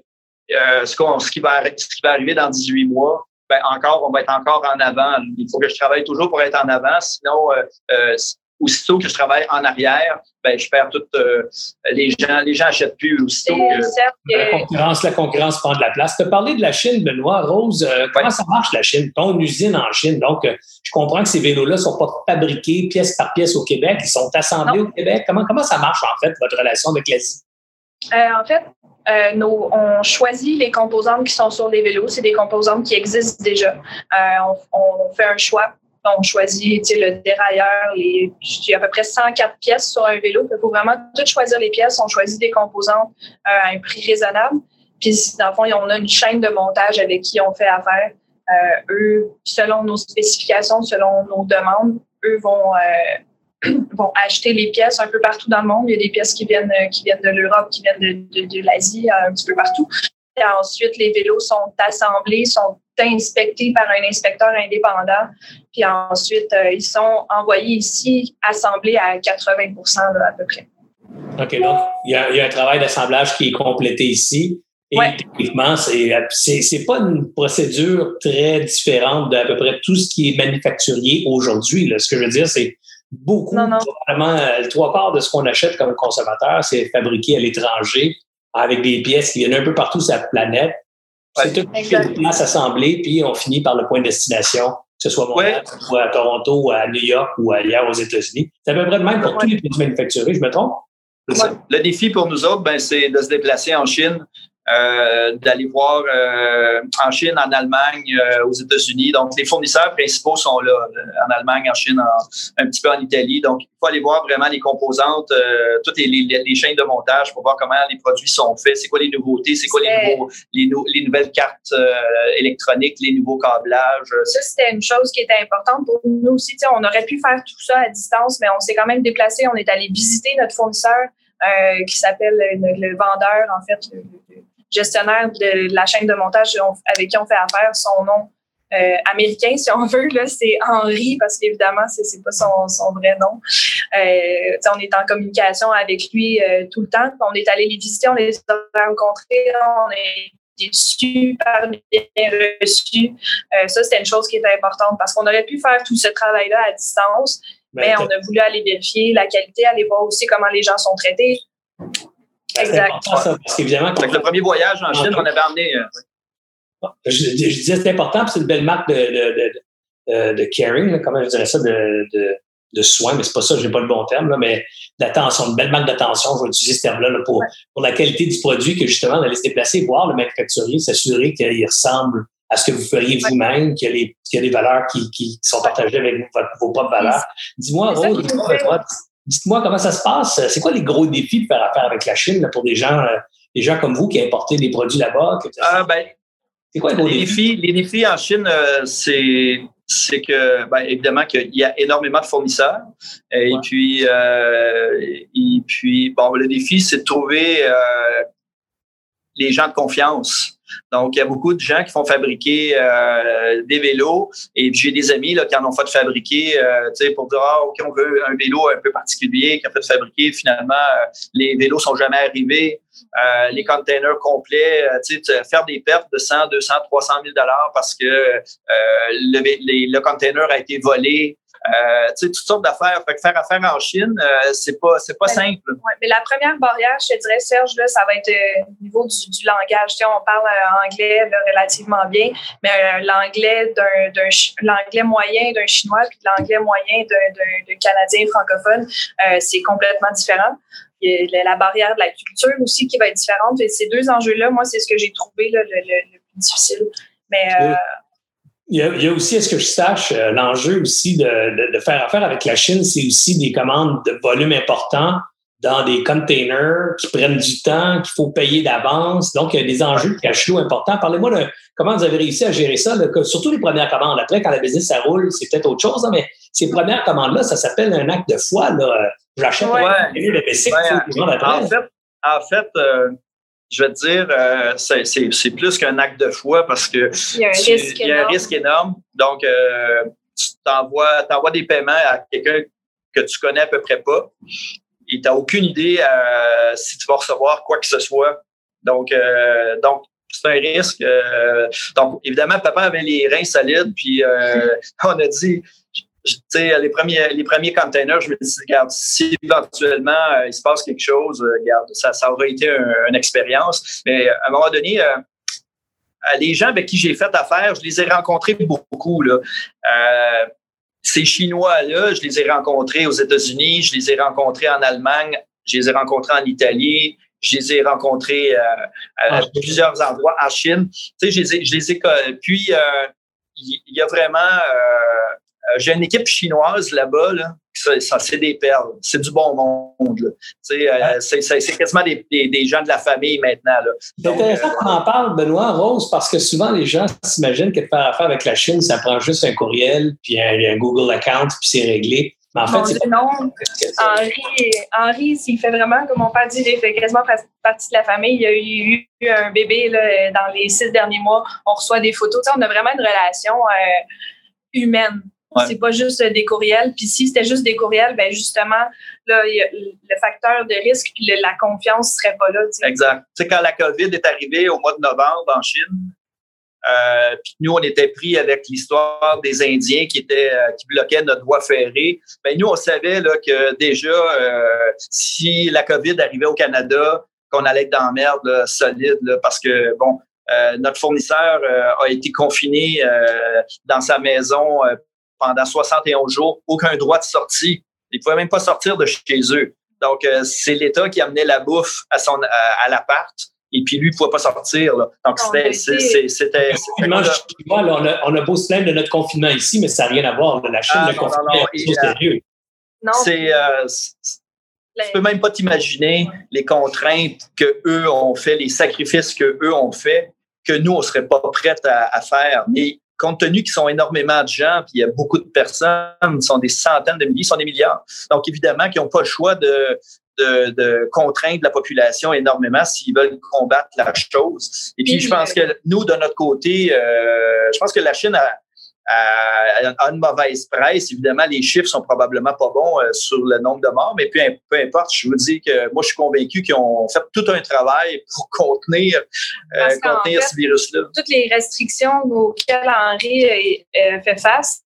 euh, ce, qu ce, qui va, ce arriver dans 18 mois, ben encore, on va être encore en avant. Il faut que je travaille toujours pour être en avant. Sinon, euh, euh, aussitôt que je travaille en arrière, ben, je perds toutes euh, les gens. Les gens achètent plus aussitôt que... La concurrence, la concurrence prend de la place. Tu as parlé de la Chine, Benoît. Rose, euh, comment ouais. ça marche la Chine? Ton usine en Chine. Donc, euh, je comprends que ces vélos-là ne sont pas fabriqués pièce par pièce au Québec. Ils sont assemblés non. au Québec. Comment, comment ça marche, en fait, votre relation avec l'Asie? en fait, euh, nos, on choisit les composantes qui sont sur les vélos. C'est des composantes qui existent déjà. Euh, on, on, fait un choix. On choisit le dérailleur. Il y a à peu près 104 pièces sur un vélo. Il faut vraiment tout choisir les pièces. On choisit des composantes euh, à un prix raisonnable. Puis, dans le fond, on a une chaîne de montage avec qui on fait affaire. eux, selon nos spécifications, selon nos demandes, eux vont vont acheter les pièces un peu partout dans le monde. Il y a des pièces qui viennent, qui viennent de l'Europe, qui viennent de, de, l'Asie, un petit peu partout. Et ensuite, les vélos sont assemblés, sont inspectés par un inspecteur indépendant. Puis ensuite, ils sont envoyés ici, assemblés à 80 à peu près. OK, donc il y a, il y a un travail d'assemblage qui est complété ici. Et ouais. techniquement, c'est pas une procédure très différente d'à peu près tout ce qui est manufacturier aujourd'hui. Ce que je veux dire, c'est beaucoup, non, non. probablement euh, le trois quarts de ce qu'on achète comme consommateur, c'est fabriqué à l'étranger avec des pièces qui viennent un peu partout sur la planète. C'est tout place assemblée, puis on finit par le point de destination, que ce soit Montréal, ouais. ou à Toronto, ou à New York ou ailleurs aux États-Unis. C'est à peu près de même pour ouais. tous les produits manufacturés, je me trompe? Le défi pour nous autres, ben, c'est de se déplacer en Chine, d'aller voir euh, en Chine, en Allemagne, euh, aux États-Unis. Donc, les fournisseurs principaux sont là, en Allemagne, en Chine, en, un petit peu en Italie. Donc, il faut aller voir vraiment les composantes, euh, toutes les, les, les, chaînes de montage pour voir comment les produits sont faits, c'est quoi les nouveautés, c'est quoi les, nouveaux, les, les, nouvelles cartes euh, électroniques, les nouveaux câblages? Ça, c'était une chose qui était importante pour nous aussi. on aurait pu faire tout ça à distance, mais on s'est quand même déplacé. On est allé visiter notre fournisseur euh, qui s'appelle le, le, vendeur, en fait, le, gestionnaire de la chaîne de montage avec qui on fait affaire. Son nom euh, américain, si on veut, là, c'est Henri, parce qu'évidemment, c'est, c'est pas son, son vrai nom. Euh, on est en communication avec lui euh, tout le temps. On est allé les visiter, on les a rencontrés, on est super bien reçus. Ça, c'était une chose qui était importante parce qu'on aurait pu faire tout ce travail-là à distance, ben, mais on a voulu aller vérifier la qualité, aller voir aussi comment les gens sont traités. Exact. Ça, parce qu'évidemment, Avec le premier voyage en Chine, on avait amené. Euh, je, je, disais c'est important, c'est une belle marque de, de, de, de, caring, là, comment je dirais ça, de, de, de soins, mais c'est pas ça, j'ai pas le bon terme, là, mais d'attention, une belle marque d'attention, je vais utiliser ce terme-là là, pour, ouais. pour la qualité du produit, que justement, d'aller se déplacer, voir le manufacturier, s'assurer qu'il ressemble à ce que vous feriez vous-même, qu'il y, qu'il y, a des valeurs qui, qui sont partagées avec vous, vos propres valeurs. Dis-moi, Rose, dites-moi comment ça se passe. C'est quoi les gros défis de faire affaire avec la Chine là, pour des gens, euh, des gens comme vous qui importez des produits là-bas? Ah, ben, c'est quoi les, les défis? Les défis en Chine, euh, c'est c'est que, ben, évidemment, qu'il y a énormément de fournisseurs. Et ouais. puis, euh, et puis, bon, le défi, c'est de trouver les gens de confiance. Donc, il y a beaucoup de gens qui font fabriquer euh, des vélos. Et j'ai des amis là, qui en ont fait fabriquer, euh, pour dire, ah, OK, on veut un vélo un peu particulier qui a fait fabriquer. Finalement, euh, les vélos sont jamais arrivés. Les containers complets, faire des pertes de 100, 200, 300 000 dollars parce que le container a été volé. Euh, tu sais, toutes sortes d'affaires. Fait que faire affaire en Chine, euh, c'est pas, c'est pas simple. Ouais, mais la première barrière, je te dirais, Serge, là, ça va être euh, au niveau du, du langage. Tu sais, on parle anglais là, relativement bien, mais l'anglais d'un, d'un l'anglais moyen d'un chinois puis l'anglais moyen d'un, d'un, d'un canadien francophone, c'est complètement différent. Il y a la barrière de la culture aussi qui va être différente. Et ces deux enjeux-là, moi, c'est ce que j'ai trouvé là, le, le, le, plus difficile. Mais euh, il y, a, il y a aussi, est-ce que je sache, euh, l'enjeu aussi de, de, de, faire affaire avec la Chine, c'est aussi des commandes de volume important dans des containers qui prennent du temps, qu'il faut payer d'avance. Donc, il y a des enjeux de cash flow importants. Parlez-moi de comment vous avez réussi à gérer ça, là, surtout les premières commandes. Après, quand la business, ça roule, c'est peut-être autre chose, hein, mais ces premières commandes-là, ça s'appelle un acte de foi. Là. J'achète ouais. le basic, ouais. En fait, en fait euh, je vais te dire, euh, c'est plus qu'un acte de foi parce que il y a un, tu, risque, y a un risque, énorme. Donc, euh, tu t'envoies des paiements à quelqu'un que tu connais à peu près pas et tu n'as aucune idée euh, si tu vas recevoir quoi que ce soit. Donc, euh, donc c'est un risque. Euh, donc, évidemment, papa avait les reins solides, puis on a dit, les premiers, les premiers containers, je me dis, regarde, si éventuellement euh, il se passe quelque chose, euh, regarde, ça, ça aurait été un, une expérience. Mais à un moment donné, euh, les gens avec qui j'ai fait affaire, je les ai rencontrés beaucoup. Là. Euh, ces Chinois-là, je les ai rencontrés aux États-Unis, je les ai rencontrés en Allemagne, je les ai rencontrés en Italie, je les ai rencontrés euh, à ah, plusieurs endroits en Chine. Tu sais, je les ai, je les ai puis il y, y, a vraiment j'ai une équipe chinoise là-bas là, c'est des perles. C'est du bon monde. Euh, c'est quasiment des, des, gens de la famille maintenant. C'est intéressant qu'on en parle, Benoît, Rose, parce que souvent les gens s'imaginent que de faire affaire avec la Chine, ça prend juste un courriel, puis un, un Google account, puis c'est réglé. Mais en fait, non. Henri, Henri s'il fait vraiment, comme mon père dit, il fait quasiment partie de la famille. Il y a eu, un bébé là, dans les six derniers mois. On reçoit des photos. on a vraiment une relation euh, humaine. C'est pas juste des courriels. Puis si c'était juste des courriels, ben justement, là, le facteur de risque puis la confiance serait pas là. Exact. Tu sais, quand la COVID est arrivée au mois de novembre en Chine, euh, puis nous, on était pris avec l'histoire des Indiens qui étaient euh, qui bloquaient notre voie ferrée. Ben nous, on savait là, que déjà, euh, si la COVID arrivait au Canada, qu'on allait être dans la merde solide, parce que bon, notre fournisseur a été confiné dans sa maison pendant 61 jours, aucun droit de sortie. Ils ne pouvaient même pas sortir de chez eux. Donc, c'est l'État qui amenait la bouffe à son à l'appart et puis lui, il ne pouvait pas sortir. Donc, c'était. on, a, on a beau se plaindre de notre confinement ici, mais ça n'a rien à voir. La Chine, ah, le confinement, c'est sérieux. C'est. Euh, tu peux même pas t'imaginer les contraintes que eux ont fait, les sacrifices que eux ont fait, que nous, on serait pas prêts à, faire. Compte tenu qu'ils sont énormément de gens, puis il y a beaucoup de personnes, ils sont des centaines de milliers, ils sont des milliards. Donc, évidemment, qu'ils n'ont pas le choix de, de, de contraindre la population énormément s'ils veulent combattre la chose. Et puis, je pense que nous, de notre côté, euh, je pense que la Chine a, a, une mauvaise presse. Évidemment, les chiffres sont probablement pas bons euh, sur le nombre de morts, mais peu, peu, importe, je vous dis que moi, je suis convaincu qu'ils ont fait tout un travail pour contenir, euh, contenir ce virus-là. Toutes les restrictions auxquelles Henri fait face,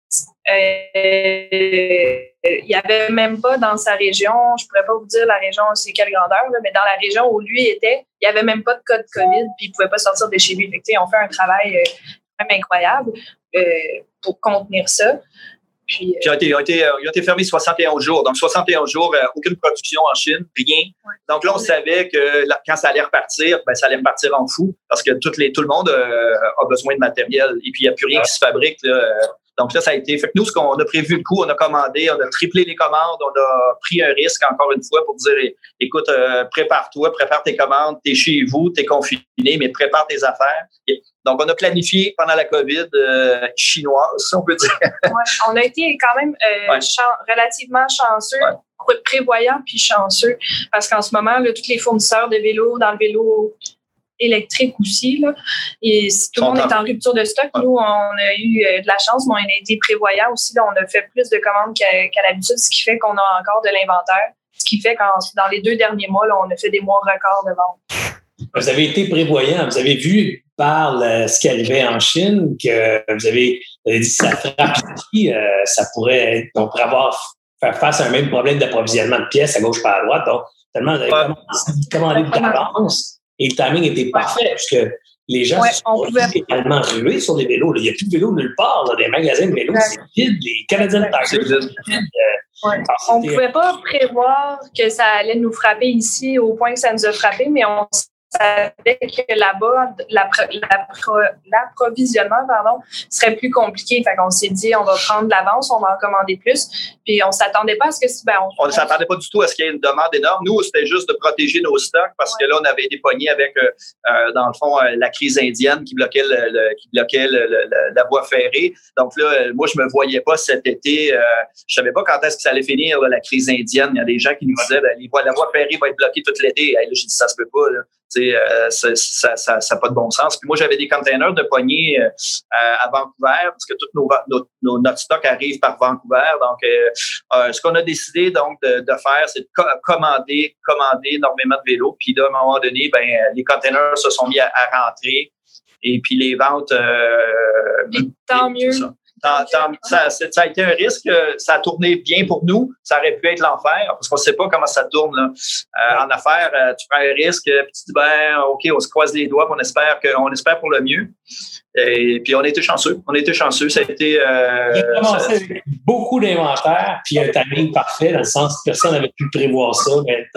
il n'y avait même pas dans sa région, je ne pourrais pas vous dire la région, c'est quelle grandeur, mais dans la région où lui était, il n'y avait même pas de code COVID, puis il ne pouvait pas sortir de chez lui. Fait on fait un travail euh, incroyable euh, pour contenir ça. Puis, euh, ils, ont été, ils, ont été, fermés 61 jours. Donc, 61 jours, aucune production en Chine, rien. Donc là, on savait que quand ça allait repartir, ben, ça allait repartir en fou parce que toutes les, tout le monde a besoin de matériel et puis il n'y a plus rien qui se fabrique. Là, donc là, ça a été. Fait que nous, ce qu'on a prévu le coup, on a commandé, on a triplé les commandes, on a pris un risque encore une fois pour dire écoute, euh, prépare-toi, prépare tes commandes, t'es chez vous, t'es confiné, mais prépare tes affaires. Donc, on a planifié pendant la COVID euh, chinoise, si on peut dire. ouais, on a été quand même euh, relativement chanceux. prévoyant puis chanceux parce qu'en ce moment, là, tous les fournisseurs de vélos dans le vélo électrique aussi. Là. Et tout le monde est en rupture de stock. Nous, on a eu euh, de la chance, mais on a été prévoyant aussi. on a fait plus de commandes qu'à l'habitude, ce qui fait qu'on a encore de l'inventaire. Ce qui fait qu'en dans les deux derniers mois, on a fait des mois records de vente. Vous avez été prévoyant. Vous avez vu par ce qui arrivait en Chine que vous avez, dit ça frappe ici, euh, ça pourrait être, on pourrait avoir faire face à un même problème d'approvisionnement de pièces à gauche par à droite. Donc, tellement vous avez commandé d'avance et le timing était parfait, puisque les gens se sont pouvait... totalement rués sur les vélos. Il n'y a plus de vélos nulle part. Dans les magasins de vélos, c'est vide. Les Canadiens Tire, c'est euh, on ne pouvait pas prévoir que ça allait nous frapper ici au point que ça nous a frappé, mais on savait que là-bas, l'approvisionnement pardon, serait plus compliqué. Fait qu'on s'est dit, on va prendre l'avance, on va en commander plus. Puis on s'attendait pas à ce que... Ben, on ne s'attendait pas du tout à ce qu'il y ait une demande énorme. Nous, c'était juste de protéger nos stocks parce que là, on avait des poignées avec, euh, euh, dans le fond, euh, la crise indienne qui bloquait, le, qui bloquait la voie ferrée. Donc là, moi, je me voyais pas cet été. je savais pas quand est-ce que ça allait finir, la crise indienne. Il y a des gens qui nous disaient, ben, la voie ferrée va être bloquée toute l'été. là, j'ai dit, ça se peut pas. Là. Euh, ça n'a ça, ça, pas de bon sens. Puis moi, j'avais des containers de poignées euh, à Vancouver parce que tout nos, nos, notre stock arrive par Vancouver. Donc, euh, ce qu'on a décidé donc de, de faire, c'est de commander, commander énormément de vélos. Puis là, à un moment donné, ben, les containers se sont mis à, rentrer. Et puis les ventes. tant mieux ça, ça, a été un risque. Euh, ça a tourné bien pour nous. Ça aurait pu être l'enfer parce qu'on ne sait pas comment ça tourne. Là. Euh, en affaires, euh, tu prends un risque, puis tu dis ben ok, on se croise les doigts, on espère que, on espère pour le mieux. Et puis on était chanceux. On était chanceux. Ça a été. Euh, commencé avec beaucoup d'inventaire, puis un timing parfait dans le sens que personne n'avait pu prévoir ça. Mais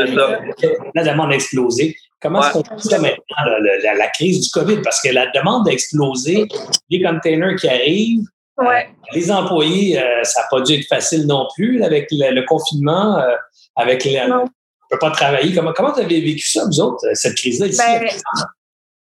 la demande a explosé. Comment est-ce qu'on fait ça maintenant, la, la, crise du COVID? Parce que la demande a explosé, les containers qui arrivent, Ouais. les employés, ça n'a pas dû être facile non plus avec le, confinement, avec les. On ne peut pas travailler. Comment, comment vous avez vécu ça, vous autres, cette crise-là ici? Ben,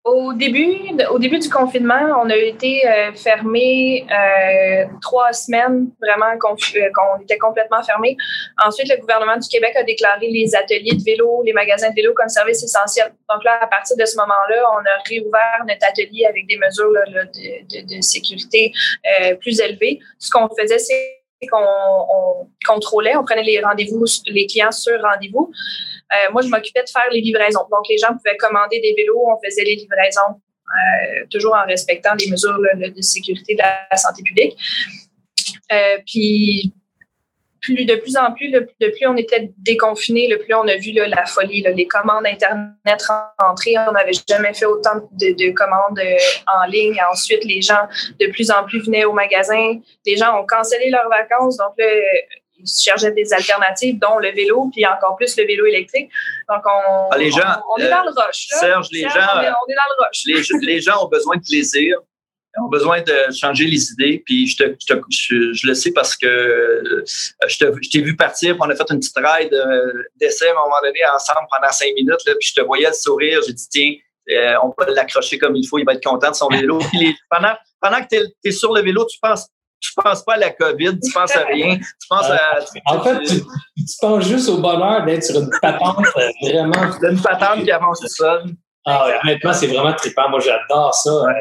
au début, au début du confinement, on a été euh, fermé euh, trois semaines, vraiment qu'on euh, était complètement fermé. Ensuite, le gouvernement du Québec a déclaré les ateliers de vélo, les magasins de vélo comme service essentiel. Donc là, à partir de ce moment-là, on a réouvert notre atelier avec des mesures de, de, sécurité plus élevées. Ce qu'on faisait, c'est qu'on contrôlait, on prenait les rendez-vous, les clients sur rendez-vous. Euh, moi, je m'occupais de faire les livraisons. Donc, les gens pouvaient commander des vélos, on faisait les livraisons, euh, toujours en respectant les mesures de sécurité de la santé publique. Euh, puis, de plus en plus, le, plus on était déconfiné, le plus on a vu la folie, les commandes Internet rentrer. On n'avait jamais fait autant de, commandes en ligne. ensuite, les gens de plus en plus venaient au magasin. Les gens ont cancellé leurs vacances. Donc, ils cherchaient des alternatives, dont le vélo, puis encore plus le vélo électrique. Donc, on, ah, les gens, on, est dans le rush. Serge, les gens, on est, dans le rush. Les, gens ont besoin de plaisir, ont besoin de changer les idées. Puis je, te, je, le sais parce que euh, je t'ai vu partir, on a fait une petite ride euh, d'essai à un moment donné ensemble pendant cinq minutes. Là, puis je te voyais le sourire. J'ai dit, tiens, euh, on peut l'accrocher comme il faut, il va être content de son vélo. pendant, pendant que tu es, sur le vélo, tu penses tu penses pas à la COVID, tu penses à rien. Tu penses à. en fait, tu, penses juste au bonheur d'être sur une patente euh, vraiment. une patente qui avance tout seul. Ah, honnêtement, c'est vraiment trippant. Moi, j'adore ça. Euh,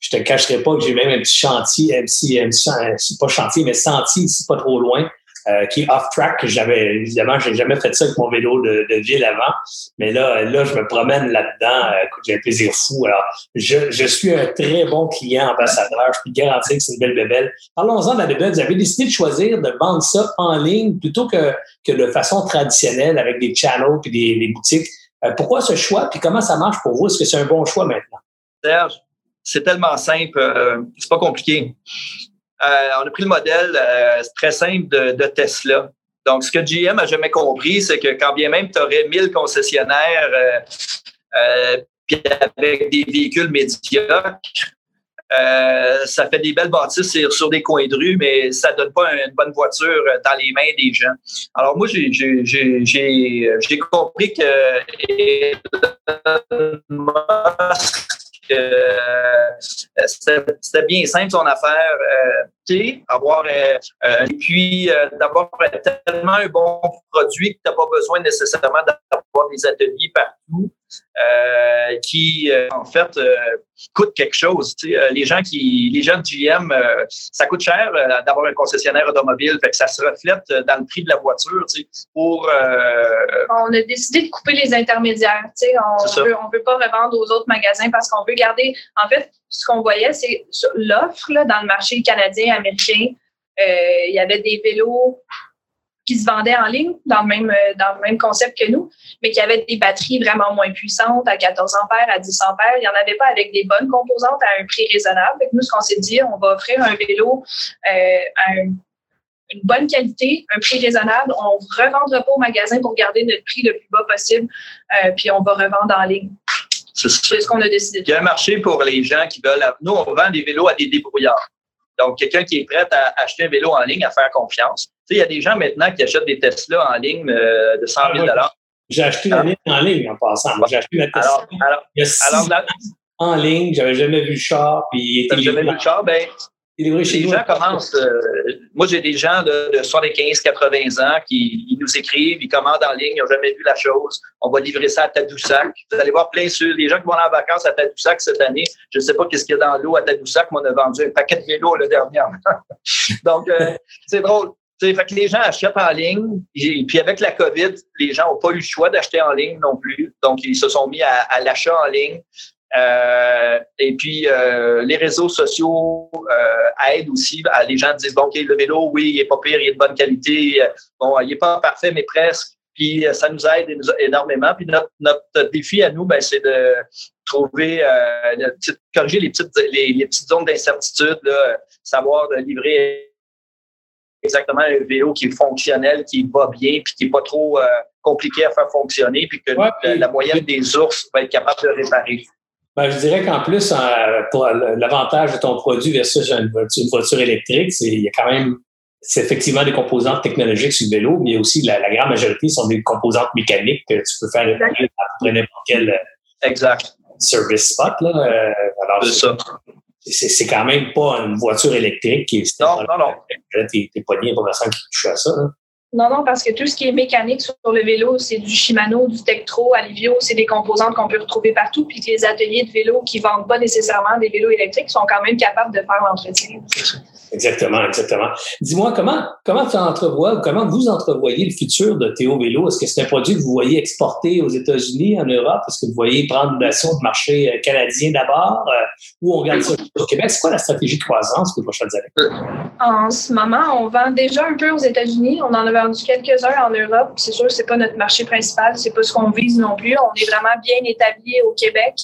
je te cacherai pas que j'ai même un petit chantier, un petit, un petit, pas chantier, mais sentier ici, pas trop loin. Euh, qui est off-track, j'avais, évidemment, j'ai jamais fait ça avec mon vélo de, ville avant. Mais là, là, je me promène là-dedans. Euh, j'ai un plaisir fou. Alors, je, suis un très bon client ambassadeur. Je peux garantir que c'est une belle bébelle. Parlons-en de la bébelle. Vous avez décidé de choisir de vendre ça en ligne plutôt que, que de façon traditionnelle avec des channels puis des, des boutiques. Euh, pourquoi ce choix? Puis comment ça marche pour vous? Est-ce que c'est un bon choix maintenant? Serge, c'est tellement simple. c'est pas compliqué. Euh, on a pris le modèle euh, très simple de, Tesla. Donc, ce que GM a jamais compris, c'est que quand bien même tu aurais 1000 concessionnaires euh, avec des véhicules médiocres, ça fait des belles bâtisses sur, des coins de rue, mais ça donne pas une bonne voiture dans les mains des gens. Alors moi, j'ai compris que euh, c'était bien simple son affaire. Euh, avoir euh, et puis d'avoir tellement un bon produit que tu n'as pas besoin nécessairement d'avoir des ateliers partout. Euh, qui, euh, en fait, euh, coûte quelque chose. les gens qui, les de GM, ça coûte cher d'avoir un concessionnaire automobile, fait que ça se reflète dans le prix de la voiture. Pour, on a décidé de couper les intermédiaires. On ne on veut pas revendre aux autres magasins parce qu'on veut garder. En fait, ce qu'on voyait, c'est l'offre dans le marché canadien, américain. Il y avait des vélos qui se vendaient en ligne dans le même, euh, dans le même concept que nous, mais qui avaient des batteries vraiment moins puissantes à 14 ampères, à 10 ampères. Il n'y en avait pas avec des bonnes composantes à un prix raisonnable. Fait nous, ce qu'on s'est dit, on va offrir un vélo euh, à une bonne qualité, un prix raisonnable. On ne revendra pas au magasin pour garder notre prix le plus bas possible, euh, puis on va revendre en ligne. C'est ce qu'on a décidé. Il y a un marché pour les gens qui veulent. Nous, on vend des vélos à des débrouillards. Donc, quelqu'un qui est prêt à acheter un vélo en ligne, à faire confiance. Tu sais, il y a des gens maintenant qui achètent des Tesla en ligne euh, de 100 000 ah, J'ai acheté la mienne en ligne en passant. j'ai acheté ma Tesla alors, alors, en ligne. J'avais jamais vu le char. Puis il jamais vu le char? Ben, les gens commencent. Euh, moi, j'ai des gens de, 75, 80 ans qui nous écrivent, ils commandent en ligne, ils n'ont jamais vu la chose. On va livrer ça à Tadoussac. Vous allez voir plein sur les gens qui vont aller en vacances à Tadoussac cette année. Je ne sais pas qu'est-ce qu'il y a dans l'eau à Tadoussac, mais on a vendu un paquet de vélos le dernier. Donc, euh, c'est drôle. fait que les gens achètent en ligne. Et puis avec la COVID, les gens n'ont pas eu le choix d'acheter en ligne non plus. Donc, ils se sont mis à l'achat en ligne. Euh, et puis, euh, les réseaux sociaux euh, aident aussi. les gens disent, bon, OK, le vélo, oui, il n'est pas pire, il est de bonne qualité. Bon, il n'est pas parfait, mais presque. Puis, ça nous aide énormément. Puis, notre, notre défi à nous, ben, c'est de trouver, de corriger les petites, les, les petites zones d'incertitude, savoir de livrer exactement un vélo qui est fonctionnel, qui va bien, puis qui n'est pas trop compliqué à faire fonctionner, puis que la, la, moyenne des ours va être capable de réparer. Ben, je dirais qu'en plus, pour l'avantage de ton produit versus une voiture, électrique, c'est il y a quand même c'est effectivement des composantes technologiques sur le vélo, mais aussi la, grande majorité sont des composantes mécaniques que tu peux faire à n'importe quel euh, exact. service spot. Là. Euh, alors, c'est ça. C'est quand même pas une voiture électrique qui est. Non, non, non. T'es pas bien pour l'instant qui touche à ça. Non, non, parce que tout ce qui est mécanique sur le vélo, c'est du Shimano, du Tektro, Alivio, c'est des composantes qu'on peut retrouver partout, puis les ateliers de vélo qui vendent pas nécessairement des vélos électriques sont quand même capables de faire l'entretien. Exactement, exactement. Dis-moi, comment, comment tu entrevois, comment vous entrevoyez le futur de Théo Vélo? Est-ce que c'est un produit que vous voyez exporter aux États-Unis, en Europe? Est-ce que vous voyez prendre l'action de marché euh, canadien d'abord? Euh, ou on regarde ça au Québec? C'est quoi la stratégie de croissance pour les prochaines années? En ce moment, on vend déjà un peu aux États-Unis. On en a vendu quelques-uns en Europe. C'est sûr que c'est pas notre marché principal. C'est pas ce qu'on vise non plus. On est vraiment bien établi au Québec.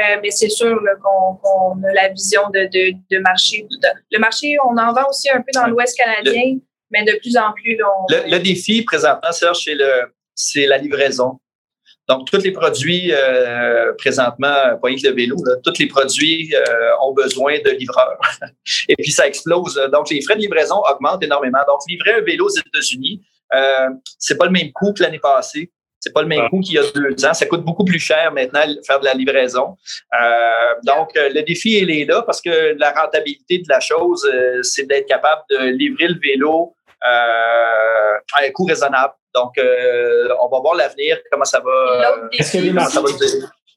Euh, mais c'est sûr qu'on a la vision de, de, de marché. Le marché, on en vend aussi un peu dans l'Ouest canadien, mais de plus en plus. le, défi présentement, Serge, c'est la livraison. Donc, tous les produits euh, présentement, pas que le vélo, tous les produits euh, ont besoin de livreurs. Et puis, ça explose. Donc, les frais de livraison augmentent énormément. Donc, livrer un vélo aux États-Unis, euh, c'est pas le même coût que l'année passée. C'est pas le même coût qu'il y a deux ans. Ça coûte beaucoup plus cher maintenant faire de la livraison. Euh, donc, euh, le défi, il est là parce que la rentabilité de la chose, euh, c'est d'être capable de livrer le vélo à un coût raisonnable. Donc, on va voir l'avenir, comment ça va. Est-ce que, les marchés,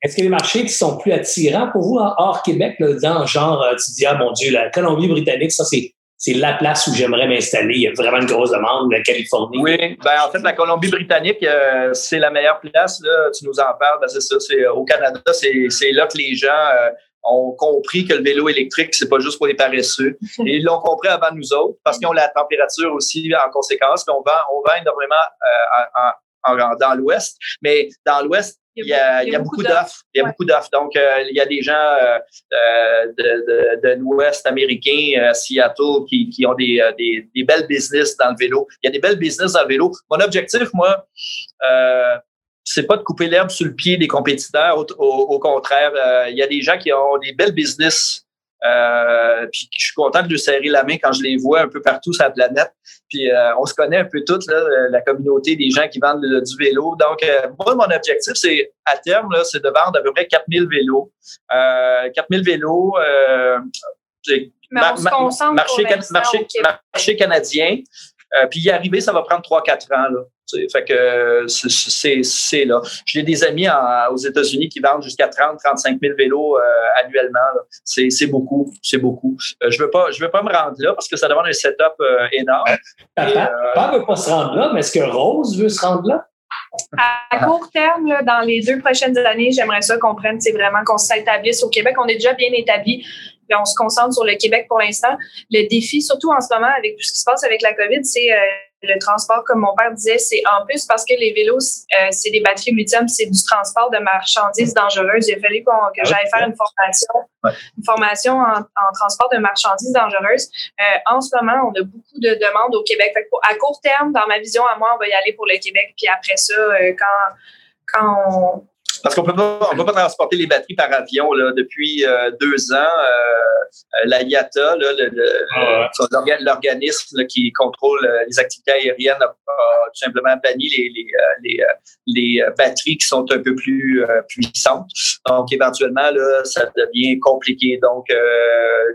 est-ce que les marchés qui sont plus attirants pour vous hors Québec, dans genre, tu dis, ah mon Dieu, la Colombie-Britannique, ça c'est c'est la place où j'aimerais m'installer. Il y a vraiment une grosse demande, la Californie. Oui, ben en fait, la Colombie-Britannique, euh, c'est la meilleure place. Là. Tu nous en parles, ben, c'est ça. C'est, au Canada, c'est, là que les gens euh, ont compris que le vélo électrique, c'est pas juste pour les paresseux. Ils l'ont compris avant nous autres, parce qu'ils ont la température aussi en conséquence. on vend, on vend énormément euh, dans l'Ouest. Mais dans l'Ouest, il y a, il y a, beaucoup d'offres. Il y a beaucoup d'offres. Donc, euh, il y a des gens euh, euh de, de, l'Ouest américain, Seattle, qui, qui ont des, des, des, belles business dans le vélo. Il y a des belles business dans le vélo. Mon objectif, moi, c'est pas de couper l'herbe sous le pied des compétiteurs. Au, au, contraire, il y a des gens qui ont des belles business euh, puis je suis content de lui serrer la main quand je les vois un peu partout sur la planète. Puis euh, on se connaît un peu toutes, là, la communauté des gens qui vendent du vélo. Donc, euh, moi, mon objectif, c'est à terme, là, c'est de vendre à peu près 4000 vélos. 4000 vélos. Mais on se concentre marché, marché, marché, canadien. Puis y arriver, ça va prendre 3-4 ans. Là. Fait que c'est là. J'ai des amis aux États-Unis qui vendent jusqu'à 30, 35 000 vélos euh, annuellement. C'est beaucoup, c'est beaucoup. Euh, je veux pas, je veux pas me rendre là parce que ça demande un setup euh, énorme. Papa, ne veut pas se rendre là, mais est-ce que Rose veut se rendre là? À court terme, là, dans les deux prochaines années, j'aimerais ça qu'on prenne, c'est vraiment qu'on s'établisse au Québec. On est déjà bien établi. On se concentre sur le Québec pour l'instant. Le défi, surtout en ce moment, avec tout ce qui se passe avec la COVID, c'est le transport, comme mon père disait, c'est en plus parce que les vélos, euh, c'est des batteries lithium, c'est du transport de marchandises dangereuses. Il a fallu que ah j'aille faire une formation, une formation en, transport de marchandises dangereuses. Euh, en ce moment, on a beaucoup de demandes au Québec. à court terme, dans ma vision à moi, on va y aller pour le Québec. Puis après ça, euh, quand, quand on, parce qu'on peut pas, on peut pas transporter les batteries par avion là, depuis euh, deux ans. Euh, la IATA, là, ah l'organisme qui contrôle euh, les activités aériennes, a, tout simplement banni les, les, les, les, batteries qui sont un peu plus puissantes. Donc, éventuellement, là, ça devient compliqué. Donc,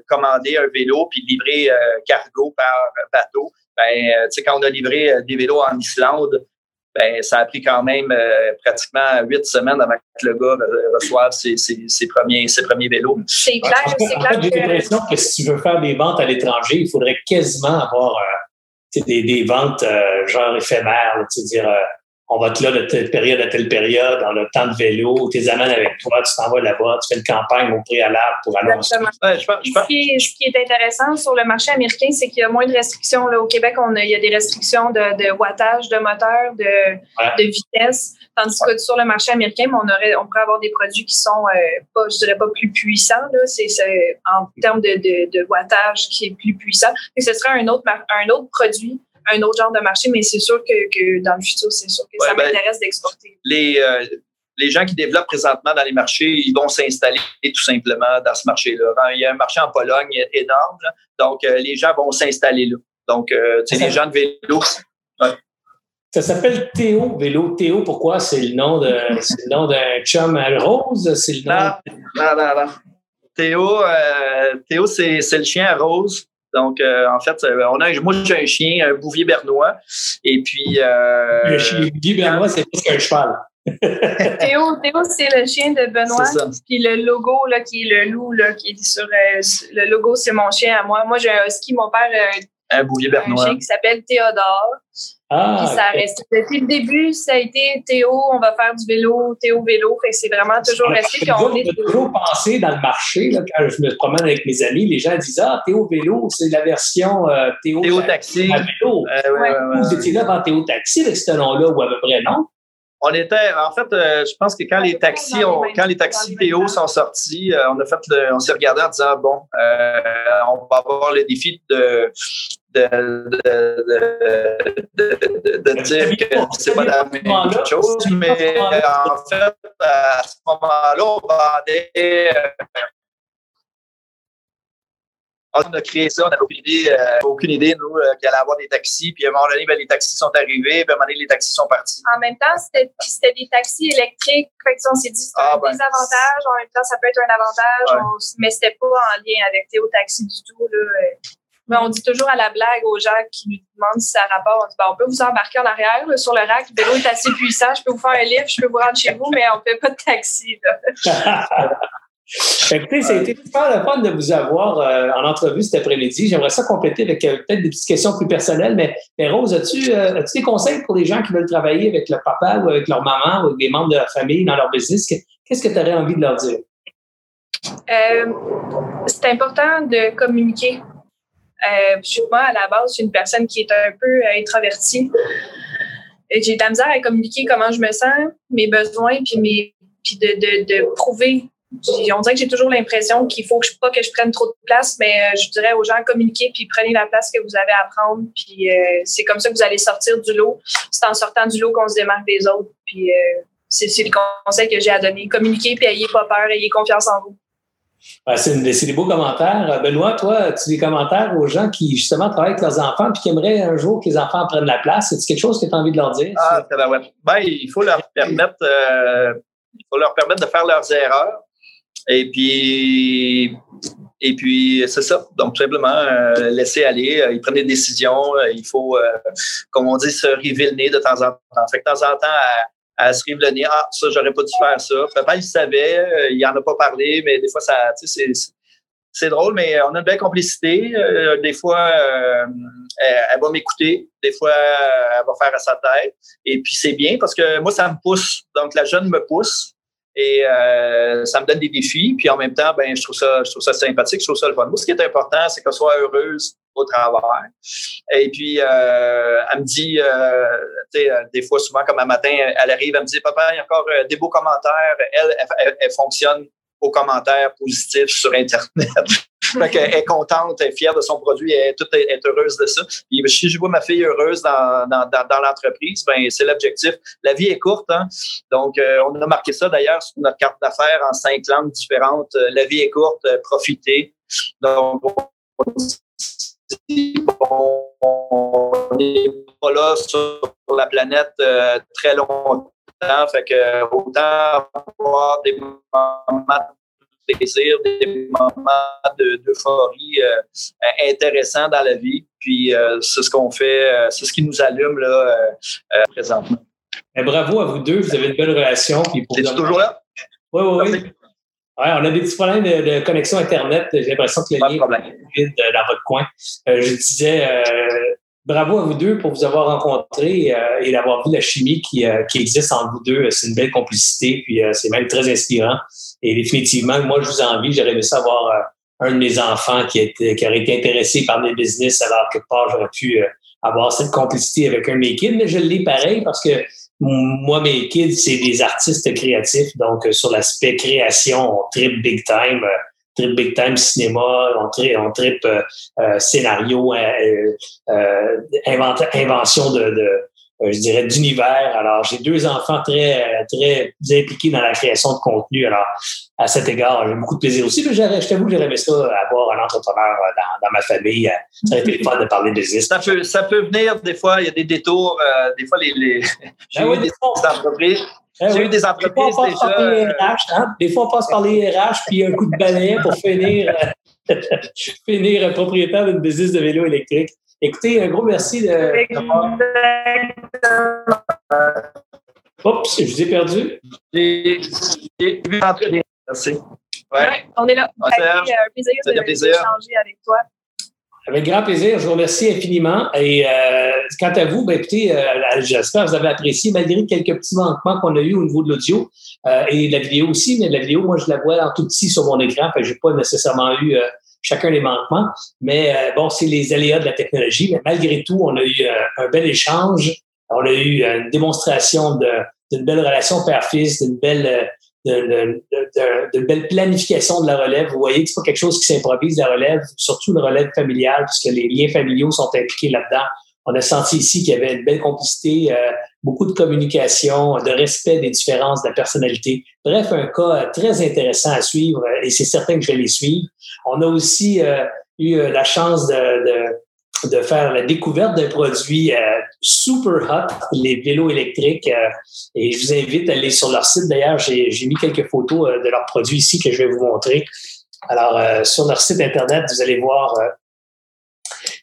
commander un vélo puis livrer cargo par bateau, ben, tu sais, quand on a livré des vélos en Islande, ben, ça a pris quand même euh, pratiquement huit semaines avant que le gars reçoive ses, ses, ses premiers, ses premiers vélos. C'est clair, c'est clair. J'ai l'impression que si tu veux faire des ventes à l'étranger, il faudrait quasiment avoir euh, des, des ventes euh, genre éphémères, dire on va te là de telle période à telle période, dans le temps de vélo, tu les amènes avec toi, tu t'en vas là-bas, tu fais une campagne au préalable pour annoncer. Ouais, je pense, je pense. Ce, qui est, ce, qui est, intéressant sur le marché américain, c'est qu'il y a moins de restrictions. Là, au Québec, on a, il y a des restrictions de, de wattage de moteur, de, de vitesse. Tandis que sur le marché américain, on, aurait, on pourrait avoir des produits qui sont euh, pas, je dirais pas plus puissants. Là, c'est, en termes de, de, de, wattage qui est plus puissant. Et ce serait un autre, un autre produit un autre genre de marché, mais c'est sûr que, que, dans le futur, c'est sûr que ça ben, m'intéresse d'exporter. Les, euh, les gens qui développent présentement dans les marchés, ils vont s'installer tout simplement dans ce marché-là. Il y a un marché en Pologne énorme, donc euh, les gens vont s'installer là. Donc, euh, tu sais, les gens de vélo. Ça s'appelle Théo Vélo. Théo, pourquoi? C'est le nom de, c'est le nom d'un chum à rose? C'est le nom. Non, non, non, Théo, euh, Théo c'est, c'est le chien à rose. Donc, euh, en fait, euh, on a, moi, j'ai un chien, un bouvier bernois. Et puis. Euh, le chien bouvier bernois, c'est plus qu'un cheval. Théo, Théo c'est le chien de Benoît. Puis le logo, là, qui est le loup, là, qui est sur. le logo, c'est mon chien à moi. Moi, j'ai un husky. Mon père un bouvier bernois. Un chien qui s'appelle Théodore. Ah, puis ça reste. Depuis le début, ça a été Théo, on va faire du vélo, Théo vélo. Fait c'est vraiment toujours resté qu'on est. toujours pensé dans le marché, là, quand je me promène avec mes amis, les gens disent Ah, Théo vélo, c'est la version euh, Théo, Théo taxi. vélo. Euh, Vous étiez là avant Théo taxi avec ce nom-là ou à peu près non? on était, en fait, euh, je pense que quand les taxis, ont, quand les taxis Théo sont sortis, euh, on a fait, on s'est regardé en disant bon, euh, on va avoir le défi de de, de, de, de, dire que c'est pas la même chose, mais en fait, à ce moment-là, on vendait on a créé ça, on n'avait aucune idée, euh, aucune idée, nous, euh, qu'il allait avoir des taxis. Puis à un moment donné, ben, les taxis sont arrivés, puis à un moment donné, les taxis sont partis. En même temps, c'était des taxis électriques. Fait que on s'est dit, c'est ah, un ben, désavantage. En même temps, ça peut être un avantage. Ouais. On, mais c'était pas en lien avec Théo Taxi du tout. Là. Mais on dit toujours à la blague aux gens qui nous demandent si ça rapporte, on dit, ben, on peut vous embarquer en arrière sur le rack. Le vélo est assez puissant. Je peux vous faire un lift, je peux vous rendre chez vous, mais on ne fait pas de taxi. Là. Écoutez, ça a été super le fun de vous avoir euh, en entrevue cet après-midi. J'aimerais ça compléter avec euh, peut-être des petites questions plus personnelles, mais, Rose, as-tu euh, as des conseils pour les gens qui veulent travailler avec leur papa ou avec leur maman ou des membres de la famille dans leur business? Qu'est-ce que tu aurais envie de leur dire? c'est important de communiquer. Moi, à la base, je suis une personne qui est un peu introvertie. J'ai de la misère à communiquer comment je me sens, mes besoins, puis, mes, puis de, de, de prouver on dirait que j'ai toujours l'impression qu'il faut que je, pas que je prenne trop de place, mais euh, je dirais aux gens communiquer puis prenez la place que vous avez à prendre. Puis euh, c'est comme ça que vous allez sortir du lot. C'est en sortant du lot qu'on se démarque des autres. Puis euh, c'est, le conseil que j'ai à donner. Communiquez puis ayez pas peur, ayez confiance en vous. C'est, des beaux commentaires. Benoît, toi, tu des commentaires aux gens qui justement travaillent avec leurs enfants puis qui aimeraient un jour que les enfants prennent la place? C'est quelque chose que tu as envie de leur dire? Ah, ben, il faut leur permettre. il faut leur permettre de faire leurs erreurs et puis, et puis c'est ça. Donc, tout simplement, euh, laisser aller. Euh, ils prennent des décisions. Euh, il faut, comme on dit, se river le nez de temps en temps. Fait que de temps en temps, à, se river le ah, ça, j'aurais pas dû faire ça. Papa, il savait, il en a pas parlé, mais des fois, ça, sais, c'est drôle, mais on a une belle complicité. des fois, elle, va m'écouter. Des fois, elle va faire à sa tête. Et puis, c'est bien parce que moi, ça me pousse. Donc, la jeune me pousse. Et euh, ça me donne des défis. Puis en même temps, ben, je trouve ça, je trouve ça sympathique, je trouve ça le fun. Moi, ce qui est important, c'est qu'elle soit heureuse au travail. Et puis, euh, elle me dit, euh, tu sais, des fois, souvent, comme un matin, elle arrive, elle me dit, papa, il y a encore des beaux commentaires. Elle, elle, fonctionne aux commentaires positifs sur Internet. elle est contente, elle est fière de son produit, elle est, toute, est heureuse de ça. Puis, si je vois ma fille heureuse dans, dans, dans, l'entreprise, ben, c'est l'objectif. La vie est courte, hein? donc euh, on a marqué ça d'ailleurs sur notre carte d'affaires en cinq langues différentes. Euh, la vie est courte, euh, profitez. Donc, on n'est pas là sur la planète très longtemps. Fait que autant avoir des moments de plaisir, des moments d'euphorie de, euh, intéressants dans la vie. Puis euh, c'est ce qu'on fait, euh, c'est ce qui nous allume là, présentement. Et bravo à vous deux, vous avez une belle relation. Es-tu toujours là? Oui, oui, oui. Ouais, on a des petits problèmes de, connexion Internet. J'ai l'impression que le lien est vide dans votre coin. je disais, bravo à vous deux pour vous avoir rencontrés euh, et d'avoir vu la chimie qui, euh, qui existe entre vous deux. C'est une belle complicité, puis euh, c'est même très inspirant. Et définitivement, moi, je vous envie. J'aurais aimé savoir un de mes enfants qui, était, qui aurait été intéressé par mes business, alors que part j'aurais pu avoir cette complicité avec un de mes kids, mais je l'ai pareil parce que moi, mes kids, c'est des artistes créatifs. Donc, sur l'aspect création, on trip big time trip big time cinéma, on trip, on trip euh, euh, scénario, euh, invention de je dirais, d'univers. Alors, j'ai deux enfants très, très impliqués dans la création de contenu. Alors, à cet égard, j'ai beaucoup de plaisir aussi. Je t'avoue que j'aurais ça, avoir un entrepreneur dans, dans, ma famille. Ça aurait été fun de parler de business. Ça peut, ça peut venir des fois, il y a des détours. des fois, les, les... j'ai ben eu des entreprises. Eh j'ai eu des entreprises des fois, déjà. hein? Des fois, on passe par les RH, puis un coup de balai pour finir, finir propriétaire d'une business de vélo électrique. Écoutez, un gros merci de. Oups, je vous ai perdu. J'ai vu Merci. Ouais. on est là. C'est un plaisir d'échanger avec toi. Avec grand plaisir. Je vous remercie infiniment. Et euh, quant à vous, ben, écoutez, euh, j'espère que vous avez apprécié, malgré quelques petits manquements qu'on a eu au niveau de l'audio euh, et de la vidéo aussi. Mais la vidéo, moi, je la vois en tout petit sur mon écran. Je n'ai pas nécessairement eu chacun des manquements. Mais bon, c'est les aléas de la technologie. Mais malgré tout, on a eu un bel échange. On a eu une démonstration d'une belle relation père-fils, d'une belle de, de, belle planification de la relève. Vous voyez que c'est pas quelque chose qui s'improvise, la relève, surtout la relève familiale, puisque les liens familiaux sont impliqués là-dedans. On a senti ici qu'il y avait une belle complicité, euh, beaucoup de communication, de respect des différences de la personnalité. Bref, un cas très intéressant à suivre et c'est certain que je vais les suivre. On a aussi euh, eu la chance de, de faire la découverte d'un produit euh, super hot, les vélos électriques. Euh, et je vous invite à aller sur leur site. D'ailleurs, j'ai mis quelques photos euh, de leurs produits ici que je vais vous montrer. Alors, sur leur site Internet, vous allez voir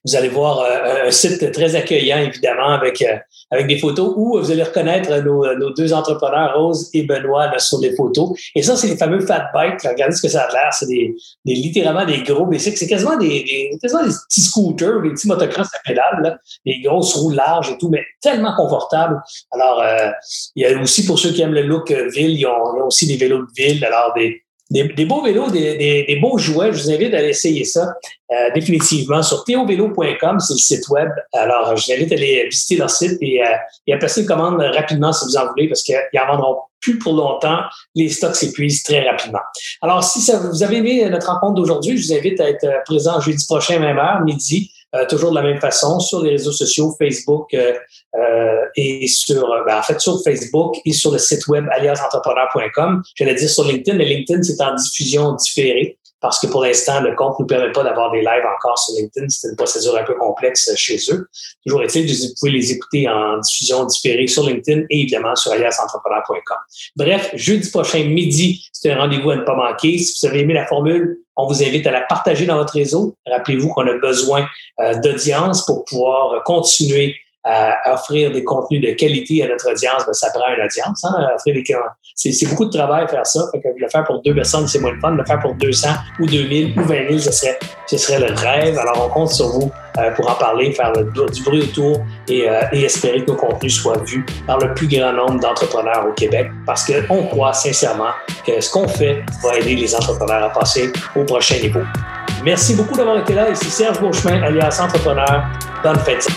vous allez voir euh, un site très accueillant, évidemment, avec, euh, avec des photos où vous allez reconnaître nos, nos deux entrepreneurs, Rose et Benoît, là, sur les photos. Et ça, c'est les fameux fat bikes. Regardez ce que ça a l'air. C'est des, des, littéralement des gros bicycles. C'est quasiment des, des, quasiment des petits scooters, des petits motocross à pédale, là, des grosses roues larges et tout, mais tellement confortables. Alors, euh, il y a aussi, pour ceux qui aiment le look ville, ils ont, ils ont aussi des vélos de ville. Alors, des, des, beaux vélos, des, des, beaux jouets. Je vous invite à essayer ça euh, définitivement sur théovélo.com, c'est le site web. Alors, je vous invite à aller visiter leur site et, euh, et à passer une commande rapidement si vous en voulez parce qu'ils en vendront plus pour longtemps. Les stocks s'épuisent très rapidement. Alors, si ça, vous avez aimé notre rencontre d'aujourd'hui, je vous invite à être présent jeudi prochain, même heure, midi, euh, toujours de la même façon, sur les réseaux sociaux, Facebook euh, euh, et sur, ben, en fait, sur Facebook et sur le site web aliasentrepreneur.com. J'allais dire sur LinkedIn, mais LinkedIn, c'est en diffusion différée parce que pour l'instant, le compte ne nous permet pas d'avoir des lives encore sur LinkedIn. C'est une procédure un peu complexe chez eux. Toujours est-il vous pouvez les écouter en diffusion différée sur LinkedIn et évidemment sur aliasentrepreneur.com. Bref, jeudi prochain midi, c'est un rendez-vous à ne pas manquer. Si vous avez aimé la formule, on vous invite à la partager dans votre réseau. Rappelez-vous qu'on a besoin euh, d'audience pour pouvoir continuer à offrir des contenus de qualité à notre audience, ben, ça prend une audience. Hein, offrir des, c'est, c'est beaucoup de travail faire ça. Fait que le faire pour deux personnes, c'est moins le fun. Le faire pour 200 ou 2000 ou 20 000, ce serait, ce serait le rêve. Alors, on compte sur vous euh, pour en parler, faire du bruit autour et, euh, et, espérer que nos contenus soient vus par le plus grand nombre d'entrepreneurs au Québec parce qu'on croit sincèrement que ce qu'on fait va aider les entrepreneurs à passer au prochain niveau. Merci beaucoup d'avoir été là. Ici Serge Beauchemin, alias Entrepreneur. Bonne fête.